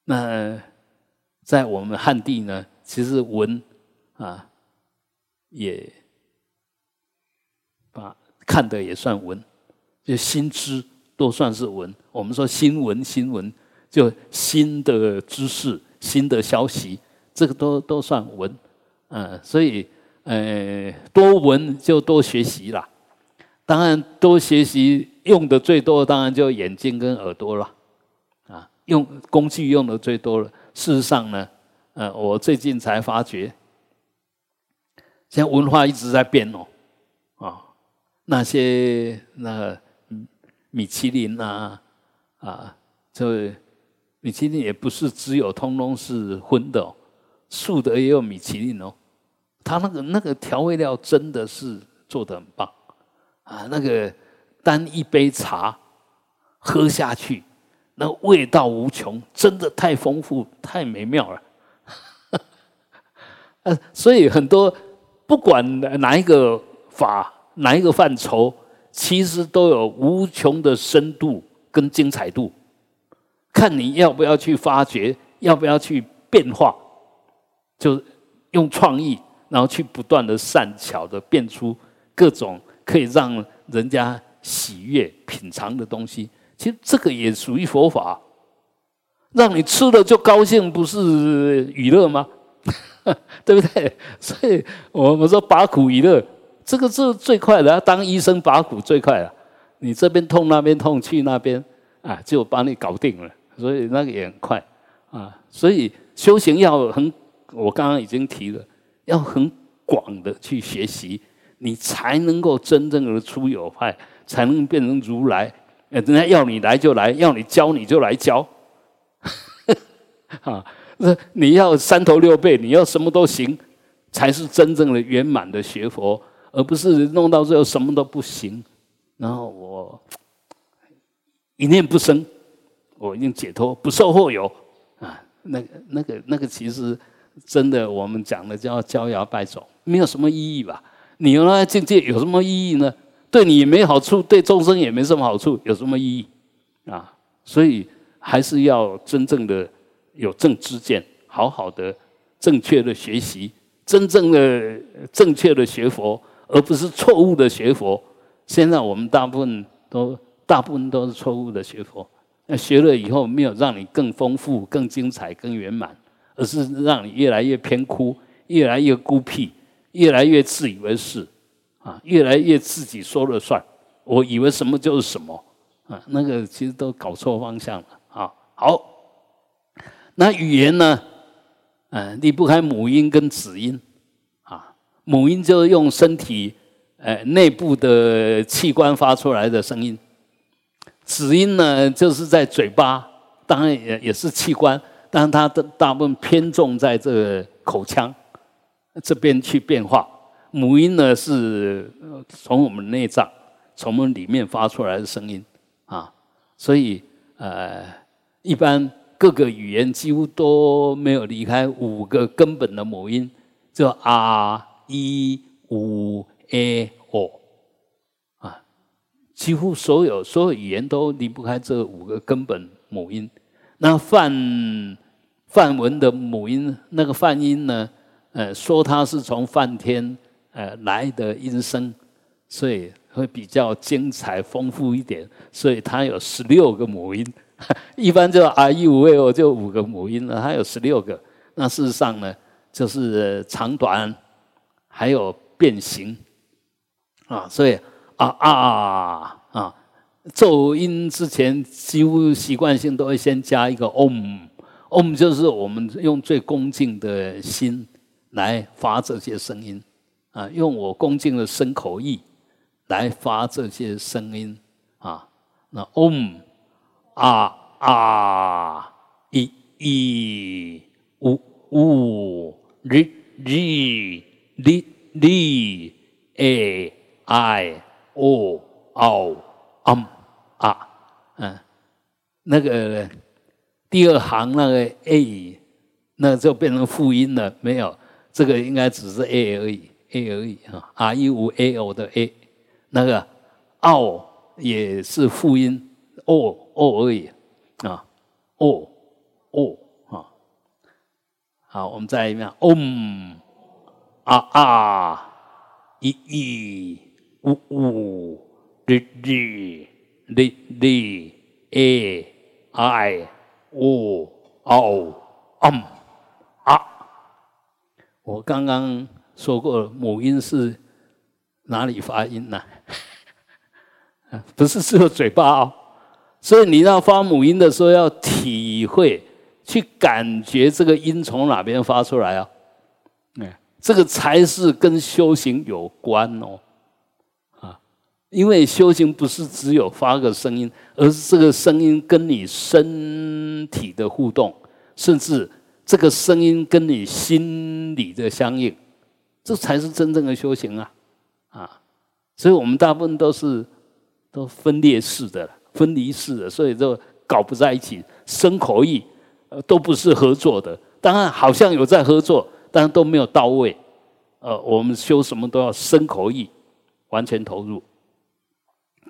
那在我们汉地呢，其实闻啊，也把看的也算闻，就新知。都算是闻。我们说新闻，新闻就新的知识、新的消息，这个都都算闻。嗯，所以呃，多闻就多学习啦。当然，多学习用的最多，当然就眼睛跟耳朵了。用工具用的最多了。事实上呢，呃，我最近才发觉，现在文化一直在变哦。啊，那些那。米其林呐，啊，这米其林也不是只有通通是荤的哦，素的也有米其林哦。他那个那个调味料真的是做的很棒啊，那个单一杯茶喝下去，那味道无穷，真的太丰富太美妙了。*laughs* 呃，所以很多不管哪一个法哪一个范畴。其实都有无穷的深度跟精彩度，看你要不要去发掘，要不要去变化，就用创意，然后去不断的善巧的变出各种可以让人家喜悦品尝的东西。其实这个也属于佛法，让你吃了就高兴，不是娱乐吗？*laughs* 对不对？所以我们说把苦娱乐。这个是最快的，当医生拔苦最快了。你这边痛那边痛，去那边啊，就把你搞定了。所以那个也很快啊。所以修行要很，我刚刚已经提了，要很广的去学习，你才能够真正的出有派，才能变成如来。人家要你来就来，要你教你就来教。*laughs* 啊，那你要三头六臂，你要什么都行，才是真正的圆满的学佛。而不是弄到最后什么都不行，然后我一念不生，我已经解脱，不受惑有啊，那个、那个、那个，其实真的，我们讲的叫招摇摆走，没有什么意义吧？你有那境界有什么意义呢？对你也没好处，对众生也没什么好处，有什么意义啊？所以还是要真正的有正知见，好好的正确的学习，真正的正确的学佛。而不是错误的学佛。现在我们大部分都大部分都是错误的学佛。那学了以后，没有让你更丰富、更精彩、更圆满，而是让你越来越偏枯、越来越孤僻、越来越自以为是啊，越来越自己说了算。我以为什么就是什么啊，那个其实都搞错方向了啊。好，那语言呢？嗯，离不开母音跟子音啊。母音就是用身体，呃，内部的器官发出来的声音。子音呢，就是在嘴巴，当然也也是器官，但它的大部分偏重在这个口腔这边去变化。母音呢是从我们内脏、从我们里面发出来的声音啊，所以呃，一般各个语言几乎都没有离开五个根本的母音，就啊、一、五、a、o 啊，几乎所有所有语言都离不开这五个根本母音。那梵梵文的母音，那个梵音呢？呃，说它是从梵天呃来的音声，所以会比较精彩丰富一点。所以它有十六个母音，*laughs* 一般就 r e 五 a o 就五个母音了，它有十六个。那事实上呢，就是长短还有变形啊，所以啊啊啊，奏音之前几乎习惯性都会先加一个 om。Om 就是我们用最恭敬的心来发这些声音啊，用我恭敬的身口意来发这些声音啊。那 Om 啊啊一一五五日日哩哩 a i o o um 啊嗯那个。第二行那个 a，那就变成复音了。没有，这个应该只是 a 而已，a 而已啊。r 一五 a o 的 a，那个 o 也是复音，o o 而已啊，o o 啊。好，我们再一遍，om 啊啊，一一五五日日哩哩 a i。哦哦嗯啊！我刚刚说过，母音是哪里发音呢？*laughs* 不是只有嘴巴哦。所以你要发母音的时候，要体会、去感觉这个音从哪边发出来啊？哎，这个才是跟修行有关哦。啊因为修行不是只有发个声音，而是这个声音跟你身体的互动，甚至这个声音跟你心理的相应，这才是真正的修行啊！啊，所以我们大部分都是都分裂式的、分离式的，所以就搞不在一起，生口意呃都不是合作的。当然好像有在合作，但都没有到位。呃，我们修什么都要生口意完全投入。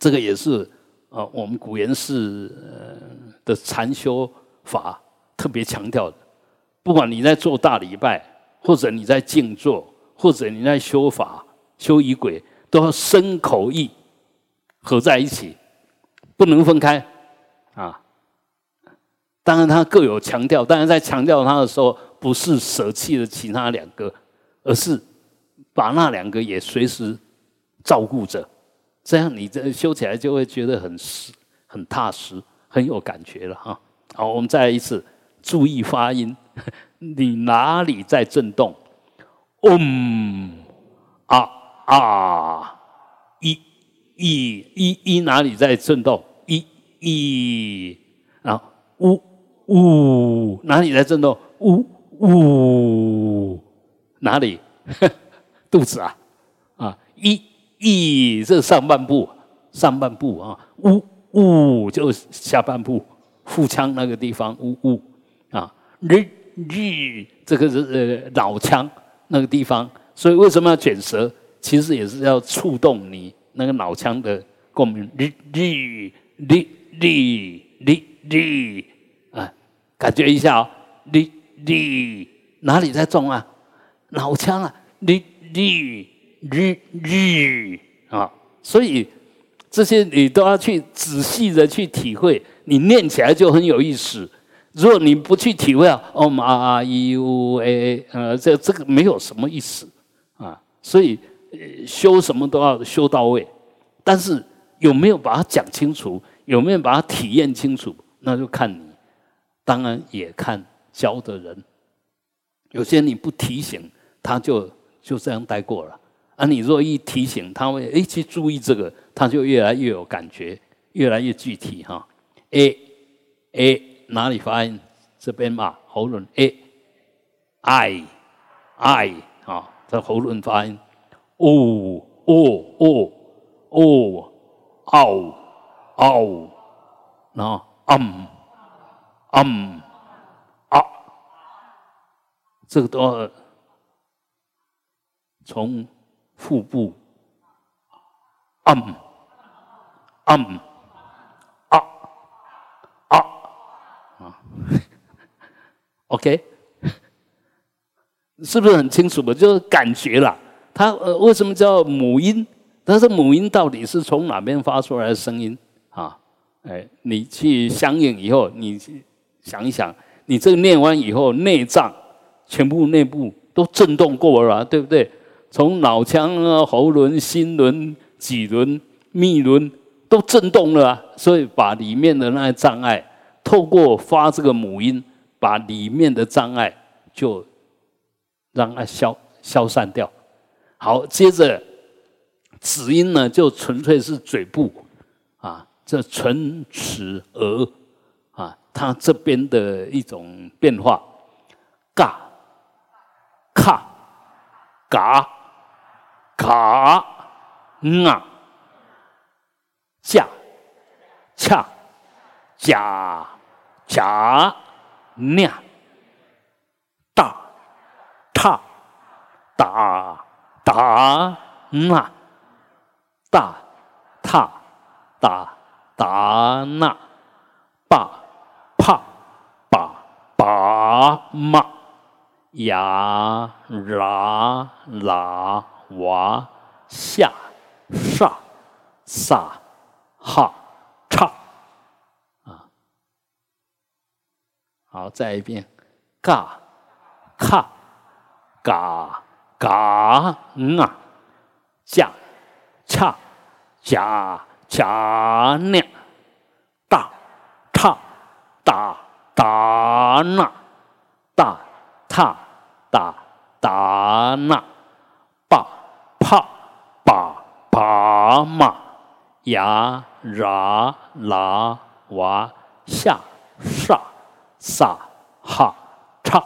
这个也是啊，我们古岩寺的禅修法特别强调的。不管你在做大礼拜，或者你在静坐，或者你在修法、修仪轨，都要身口意合在一起，不能分开啊。当然，它各有强调，但是在强调它的时候，不是舍弃了其他两个，而是把那两个也随时照顾着。这样你这修起来就会觉得很实、很踏实、很有感觉了哈。好，我们再来一次，注意发音，*laughs* 你哪里在震动？嗡啊啊，一、一、一、一哪里在震动？一、一，啊呜呜哪里在震动？呜呜哪里？*laughs* 肚子啊啊一。一这上半部，上半部啊，呜呜就下半部，腹腔那个地方呜呜啊，日日这个是呃脑腔那个地方，所以为什么要卷舌？其实也是要触动你那个脑腔的共鸣，日日日日日日啊，感觉一下哦，日日哪里在动啊？脑腔啊，日日。日日啊，所以这些你都要去仔细的去体会，你念起来就很有意思。如果你不去体会啊，哦嘛啊一乌 a，呃，这这个没有什么意思啊。所以修什么都要修到位，但是有没有把它讲清楚，有没有把它体验清楚，那就看你。当然也看教的人，有些你不提醒，他就就这样带过了。啊，你若一提醒他会哎去注意这个，他就越来越有感觉，越来越具体哈。A A 哪里发音？这边嘛，喉咙 a i i 啊，这喉咙发音，o o o o o o，然后 um um 啊，这个都要从腹部 um um 啊啊啊，OK，*laughs* 是不是很清楚吧？就是感觉了，它呃为什么叫母音？但是母音到底是从哪边发出来的声音啊？哎，你去相应以后，你想一想，你这个念完以后，内脏全部内部都震动过了，对不对？从脑腔啊、喉轮、心轮、脊轮、密轮都震动了，啊所以把里面的那些障碍，透过发这个母音，把里面的障碍就让它消消散掉。好，接着。子音呢，就纯粹是嘴部啊，这唇齿额啊，它这边的一种变化，嘎、卡、嘎、卡、啊、架、恰、假、假、念、大、踏、打、打、那。大、踏、打、打、那、把、怕、把、把、嘛、呀、啦、啦、哇、下、上、撒、哈、唱。啊，好，再一遍，嘎、卡、嘎、嘎、嗯啊、加、恰。加加念大踏大大那大踏大大那把怕把把嘛呀啦啦哇下撒哈唱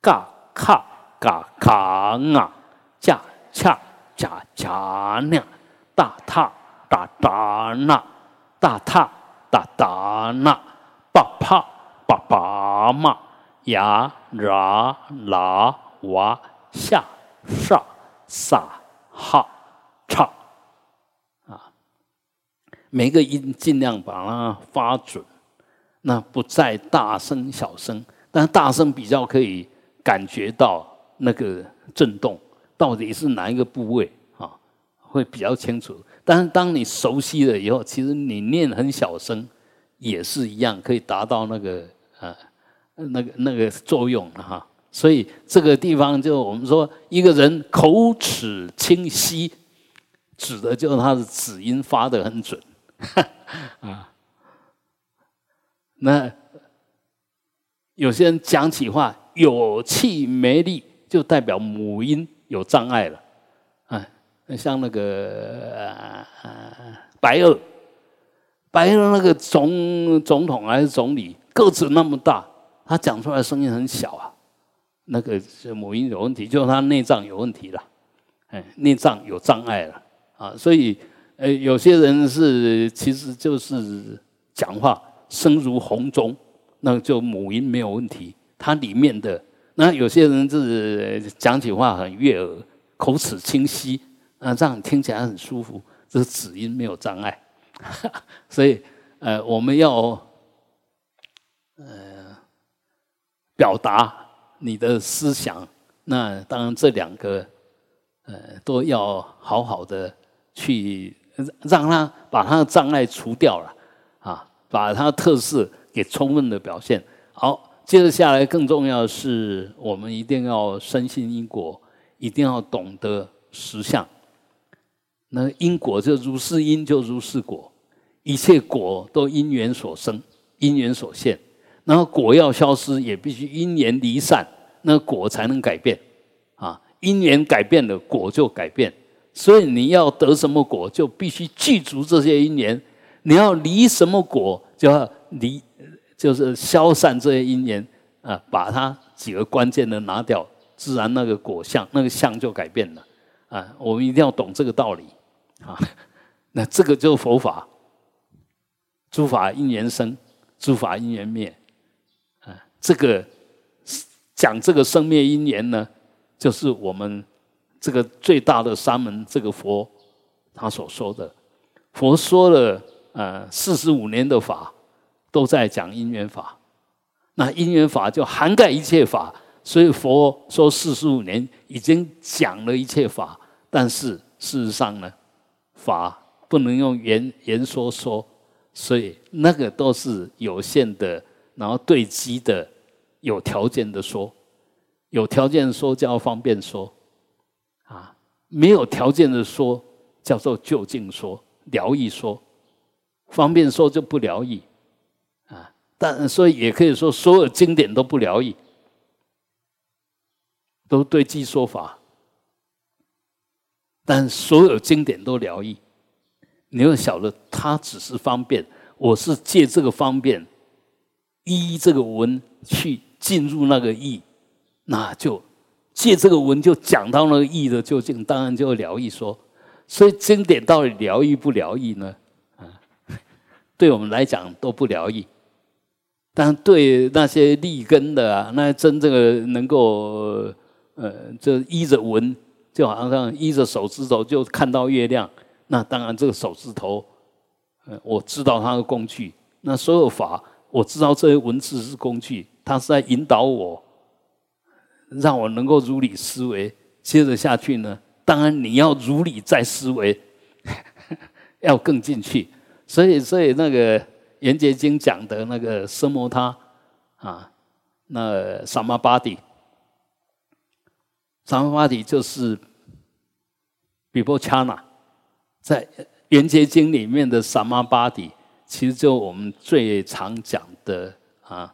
嘎卡嘎卡啊恰恰恰恰呢。大踏大达那，大踏大达那，巴帕巴巴嘛，呀啦啦哇下上撒哈唱啊，每个音尽量把它发准，那不再大声小声，但大声比较可以感觉到那个震动到底是哪一个部位啊。会比较清楚，但是当你熟悉了以后，其实你念很小声也是一样，可以达到那个呃那个那个作用的哈。所以这个地方就我们说一个人口齿清晰，指的就是他的子音发得很准啊。*laughs* 那有些人讲起话有气没力，就代表母音有障碍了。啊像那个白俄，白俄那个总总统还是总理，个子那么大，他讲出来声音很小啊。那个是母音有问题，就是他内脏有问题了，哎，内脏有障碍了啊。所以，呃，有些人是其实就是讲话声如洪钟，那就母音没有问题，它里面的那有些人是讲起话很悦耳，口齿清晰。啊，这样听起来很舒服，这是子音没有障碍，*laughs* 所以呃，我们要呃表达你的思想，那当然这两个呃都要好好的去让他把他的障碍除掉了，把它特色给充分的表现。好，接着下来更重要的是，我们一定要深信因果，一定要懂得实相。那因果就如是因，就如是果，一切果都因缘所生，因缘所现。然后果要消失，也必须因缘离散，那果才能改变。啊，因缘改变了，果就改变。所以你要得什么果，就必须具足这些因缘；你要离什么果，就要离，就是消散这些因缘啊，把它几个关键的拿掉，自然那个果相那个相就改变了啊。我们一定要懂这个道理啊。*laughs* 那这个就是佛法，诸法因缘生，诸法因缘灭啊。这个讲这个生灭因缘呢，就是我们这个最大的三门这个佛他所说的。佛说了呃四十五年的法。都在讲因缘法，那因缘法就涵盖一切法，所以佛说四十五年已经讲了一切法，但是事实上呢，法不能用言言说说，所以那个都是有限的，然后对机的，有条件的说，有条件说叫方便说，啊，没有条件的说叫做就近说、疗愈说，方便说就不疗愈。但所以也可以说，所有经典都不疗愈，都对机说法。但所有经典都疗愈，你要晓得，它只是方便。我是借这个方便，依这个文去进入那个意，那就借这个文就讲到那个意的究竟，当然就疗愈说。所以经典到底疗愈不疗愈呢？对我们来讲都不疗愈。但对那些立根的啊，那真正的能够呃，就依着闻，就好像依着手指头就看到月亮，那当然这个手指头，呃，我知道它的工具。那所有法，我知道这些文字是工具，它是在引导我，让我能够如理思维。接着下去呢，当然你要如理再思维，*laughs* 要更进去。所以，所以那个。严结经讲的那个色摩他啊，那萨玛巴底，萨玛巴底就是比波恰那，在严结经里面的萨玛巴底，其实就我们最常讲的啊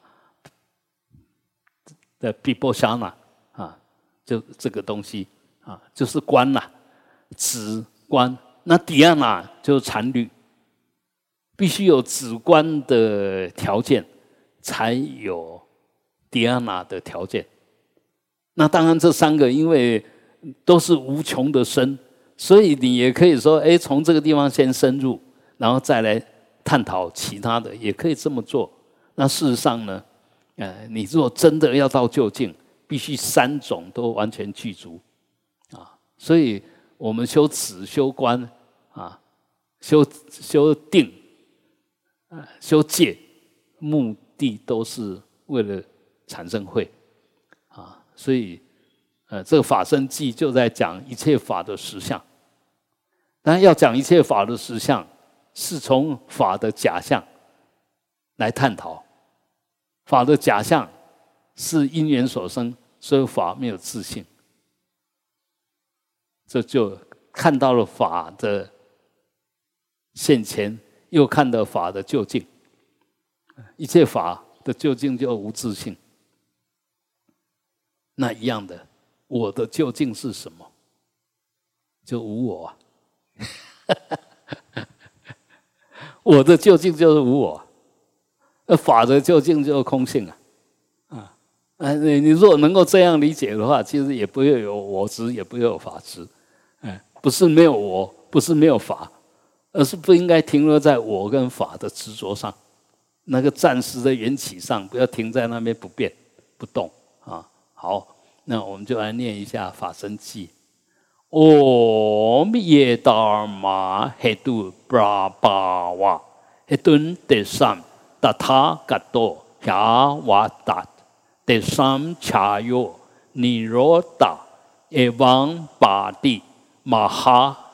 的比波恰那啊，就这个东西啊，就是观呐，止观。那底亚那就是禅律。必须有止观的条件，才有迪安娜的条件。那当然，这三个因为都是无穷的深，所以你也可以说，哎，从这个地方先深入，然后再来探讨其他的，也可以这么做。那事实上呢，呃，你如果真的要到究竟，必须三种都完全具足啊。所以我们修止、修观啊，修修定。啊，修戒目的都是为了产生慧啊，所以呃，这个法身记就在讲一切法的实相。当然，要讲一切法的实相，是从法的假象来探讨。法的假象是因缘所生，所以法没有自信。这就看到了法的现前。又看到法的究竟，一切法的究竟就无自性。那一样的，我的究竟是什么？就无我。啊 *laughs* 我的究竟就是无我，那法的究竟就是空性啊！啊，哎，你你如果能够这样理解的话，其实也不会有我执，也不会有法执。哎，不是没有我，不是没有法。而是不应该停留在我跟法的执着上，那个暂时的缘起上，不要停在那边不变不动啊。好，那我们就来念一下法身记。Om y e d h a r m a h e do b r a b a w a h e d u n d e s a m d a t a g a t o h y a w a d a t d e s a m c h a y o n i r o d a e v a n g b a d i m a h a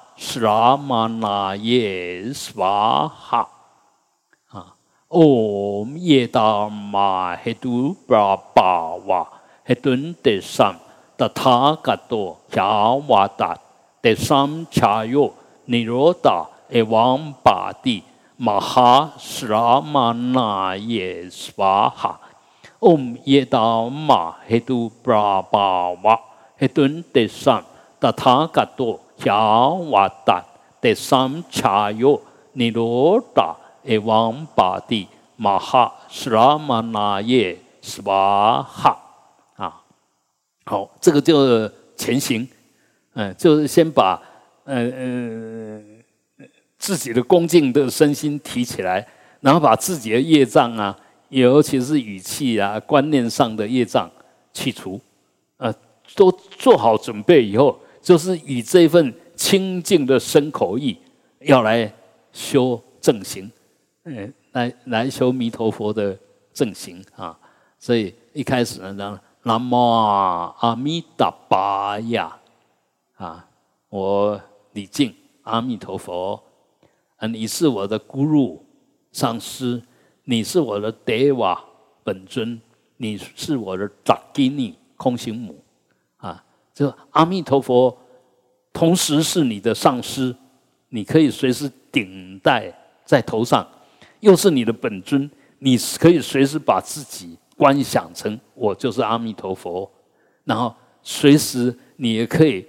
达他嘎多夏瓦达德三恰哟尼罗达耶王巴蒂玛哈。s r a m a n a y swaha，Om yedama hedu brahma hedun desam tathagato yawada desam chayo niroda evam badi maha s r a m a n a yeswaha Om yedama hedu brahma hedun desam Tatagato 乔瓦达得三茶哟，尼罗达诶王巴蒂马哈斯拉玛那耶斯瓦哈。啊，好，这个就前行，嗯，就是先把嗯嗯自己的恭敬的身心提起来，然后把自己的业障啊，尤其是语气啊、观念上的业障去除，呃，都做好准备以后，就是以这份清净的身口意要来修正行，嗯。来来修弥陀佛的正行啊！所以一开始呢，南无阿弥达巴呀啊！我礼敬阿弥陀佛，啊，你是我的 guru 上师，你是我的 deva 本尊，你是我的扎基尼空行母啊！就阿弥陀佛，同时是你的上师，你可以随时顶戴在头上。又是你的本尊，你可以随时把自己观想成我就是阿弥陀佛，然后随时你也可以，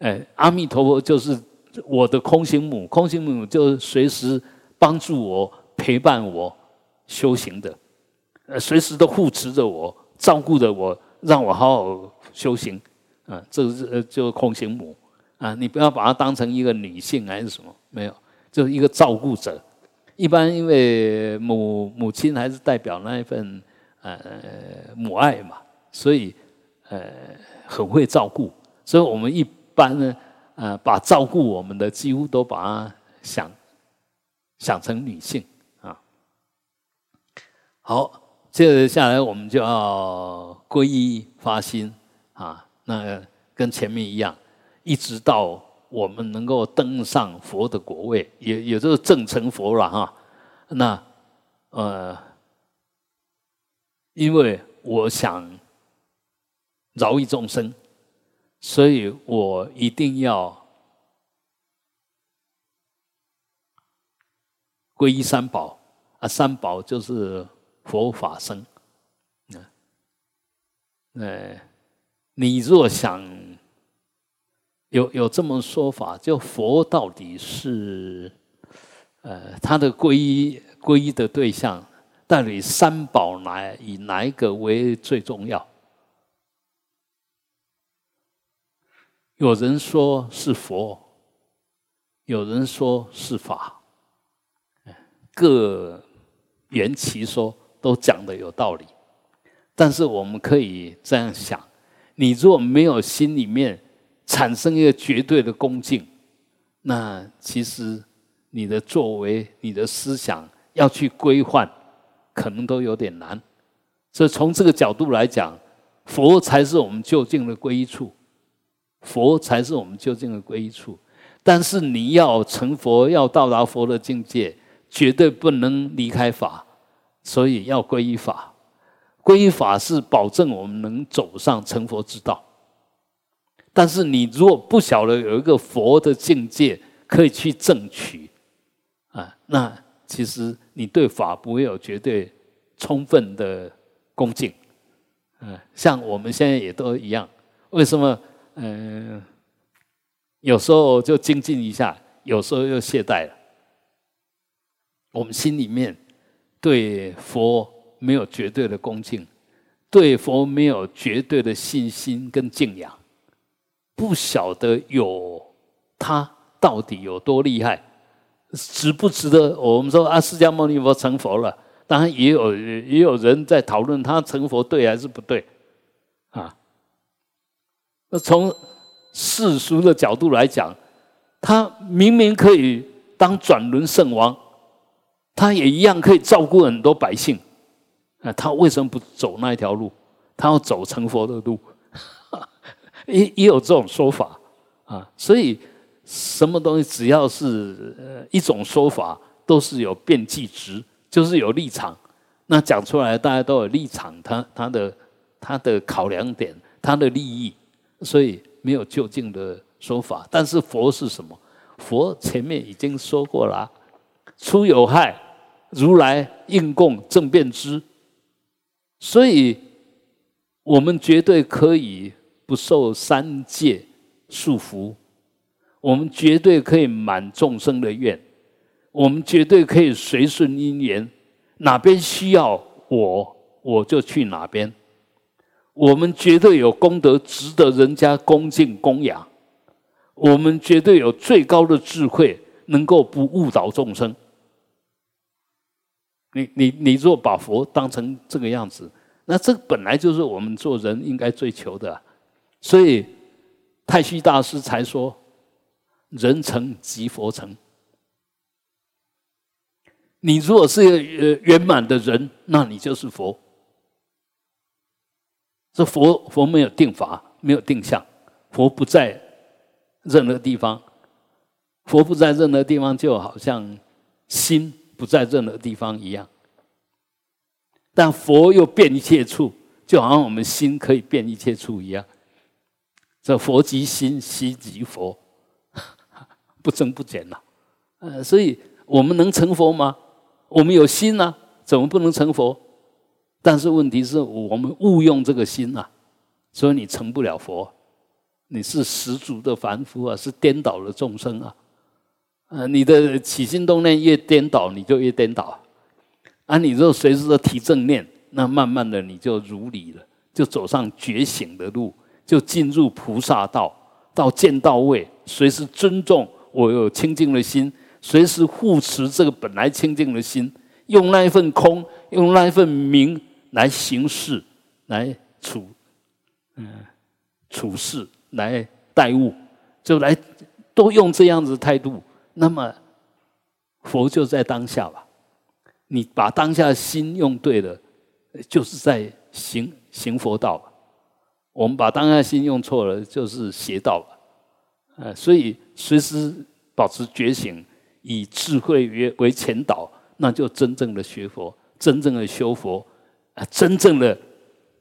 哎，阿弥陀佛就是我的空行母，空行母就随时帮助我、陪伴我修行的，呃，随时都护持着我、照顾着我，让我好好修行，啊，这个是呃，就空心母啊，你不要把它当成一个女性还是什么，没有，就是一个照顾者。一般因为母母亲还是代表那一份呃母爱嘛，所以呃很会照顾，所以我们一般呢呃把照顾我们的几乎都把它想想成女性啊。好，接着下来我们就要皈依发心，那跟前面一样，一直到。我们能够登上佛的果位，也也就是正成佛了哈。那呃，因为我想饶益众生，所以我一定要皈依三宝啊。三宝就是佛法僧。呃，你若想。有有这么说法，就佛到底是，呃，他的皈依皈依的对象，到底三宝哪以哪一个为最重要？有人说是佛，有人说是法，各言其说，都讲的有道理。但是我们可以这样想：你若没有心里面。产生一个绝对的恭敬，那其实你的作为、你的思想要去规范，可能都有点难。所以从这个角度来讲，佛才是我们究竟的归处，佛才是我们究竟的归处。但是你要成佛，要到达佛的境界，绝对不能离开法，所以要皈依法。皈依法是保证我们能走上成佛之道。但是你如果不晓得有一个佛的境界可以去证取，啊，那其实你对法不会有绝对充分的恭敬，嗯，像我们现在也都一样，为什么？嗯，有时候就精进一下，有时候又懈怠了。我们心里面对佛没有绝对的恭敬，对佛没有绝对的信心跟敬仰。不晓得有他到底有多厉害，值不值得？我们说啊，释迦牟尼佛成佛了，当然也有也有人在讨论他成佛对还是不对啊。那从世俗的角度来讲，他明明可以当转轮圣王，他也一样可以照顾很多百姓那，他为什么不走那一条路？他要走成佛的路？*laughs* 也也有这种说法啊，所以什么东西只要是一种说法，都是有辩计值，就是有立场。那讲出来，大家都有立场，他他的他的考量点，他的利益，所以没有就近的说法。但是佛是什么？佛前面已经说过了，出有害，如来应供正辩之。所以我们绝对可以。不受三界束缚，我们绝对可以满众生的愿，我们绝对可以随顺因缘，哪边需要我，我就去哪边。我们绝对有功德，值得人家恭敬供养。我们绝对有最高的智慧，能够不误导众生。你你你若把佛当成这个样子，那这本来就是我们做人应该追求的。所以太虚大师才说：“人成即佛成。”你如果是呃圆满的人，那你就是佛。这佛佛没有定法，没有定向，佛不在任何地方，佛不在任何地方，就好像心不在任何地方一样。但佛又变一切处，就好像我们心可以变一切处一样。这佛即心，心即佛，*laughs* 不增不减了。呃，所以我们能成佛吗？我们有心啊，怎么不能成佛？但是问题是我们误用这个心呐，所以你成不了佛，你是十足的凡夫啊，是颠倒了众生啊。呃，你的起心动念越颠倒，你就越颠倒。啊，你就随时都提正念，那慢慢的你就如理了，就走上觉醒的路，就进入菩萨道，到见到位，随时尊重我有清净的心，随时护持这个本来清净的心，用那一份空，用那一份明。来行事，来处，嗯，处事来待物，就来都用这样子态度。那么佛就在当下吧。你把当下心用对了，就是在行行佛道。我们把当下心用错了，就是邪道了。呃，所以随时保持觉醒，以智慧为为前导，那就真正的学佛，真正的修佛。啊，真正的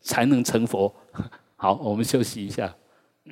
才能成佛。*laughs* 好，我们休息一下。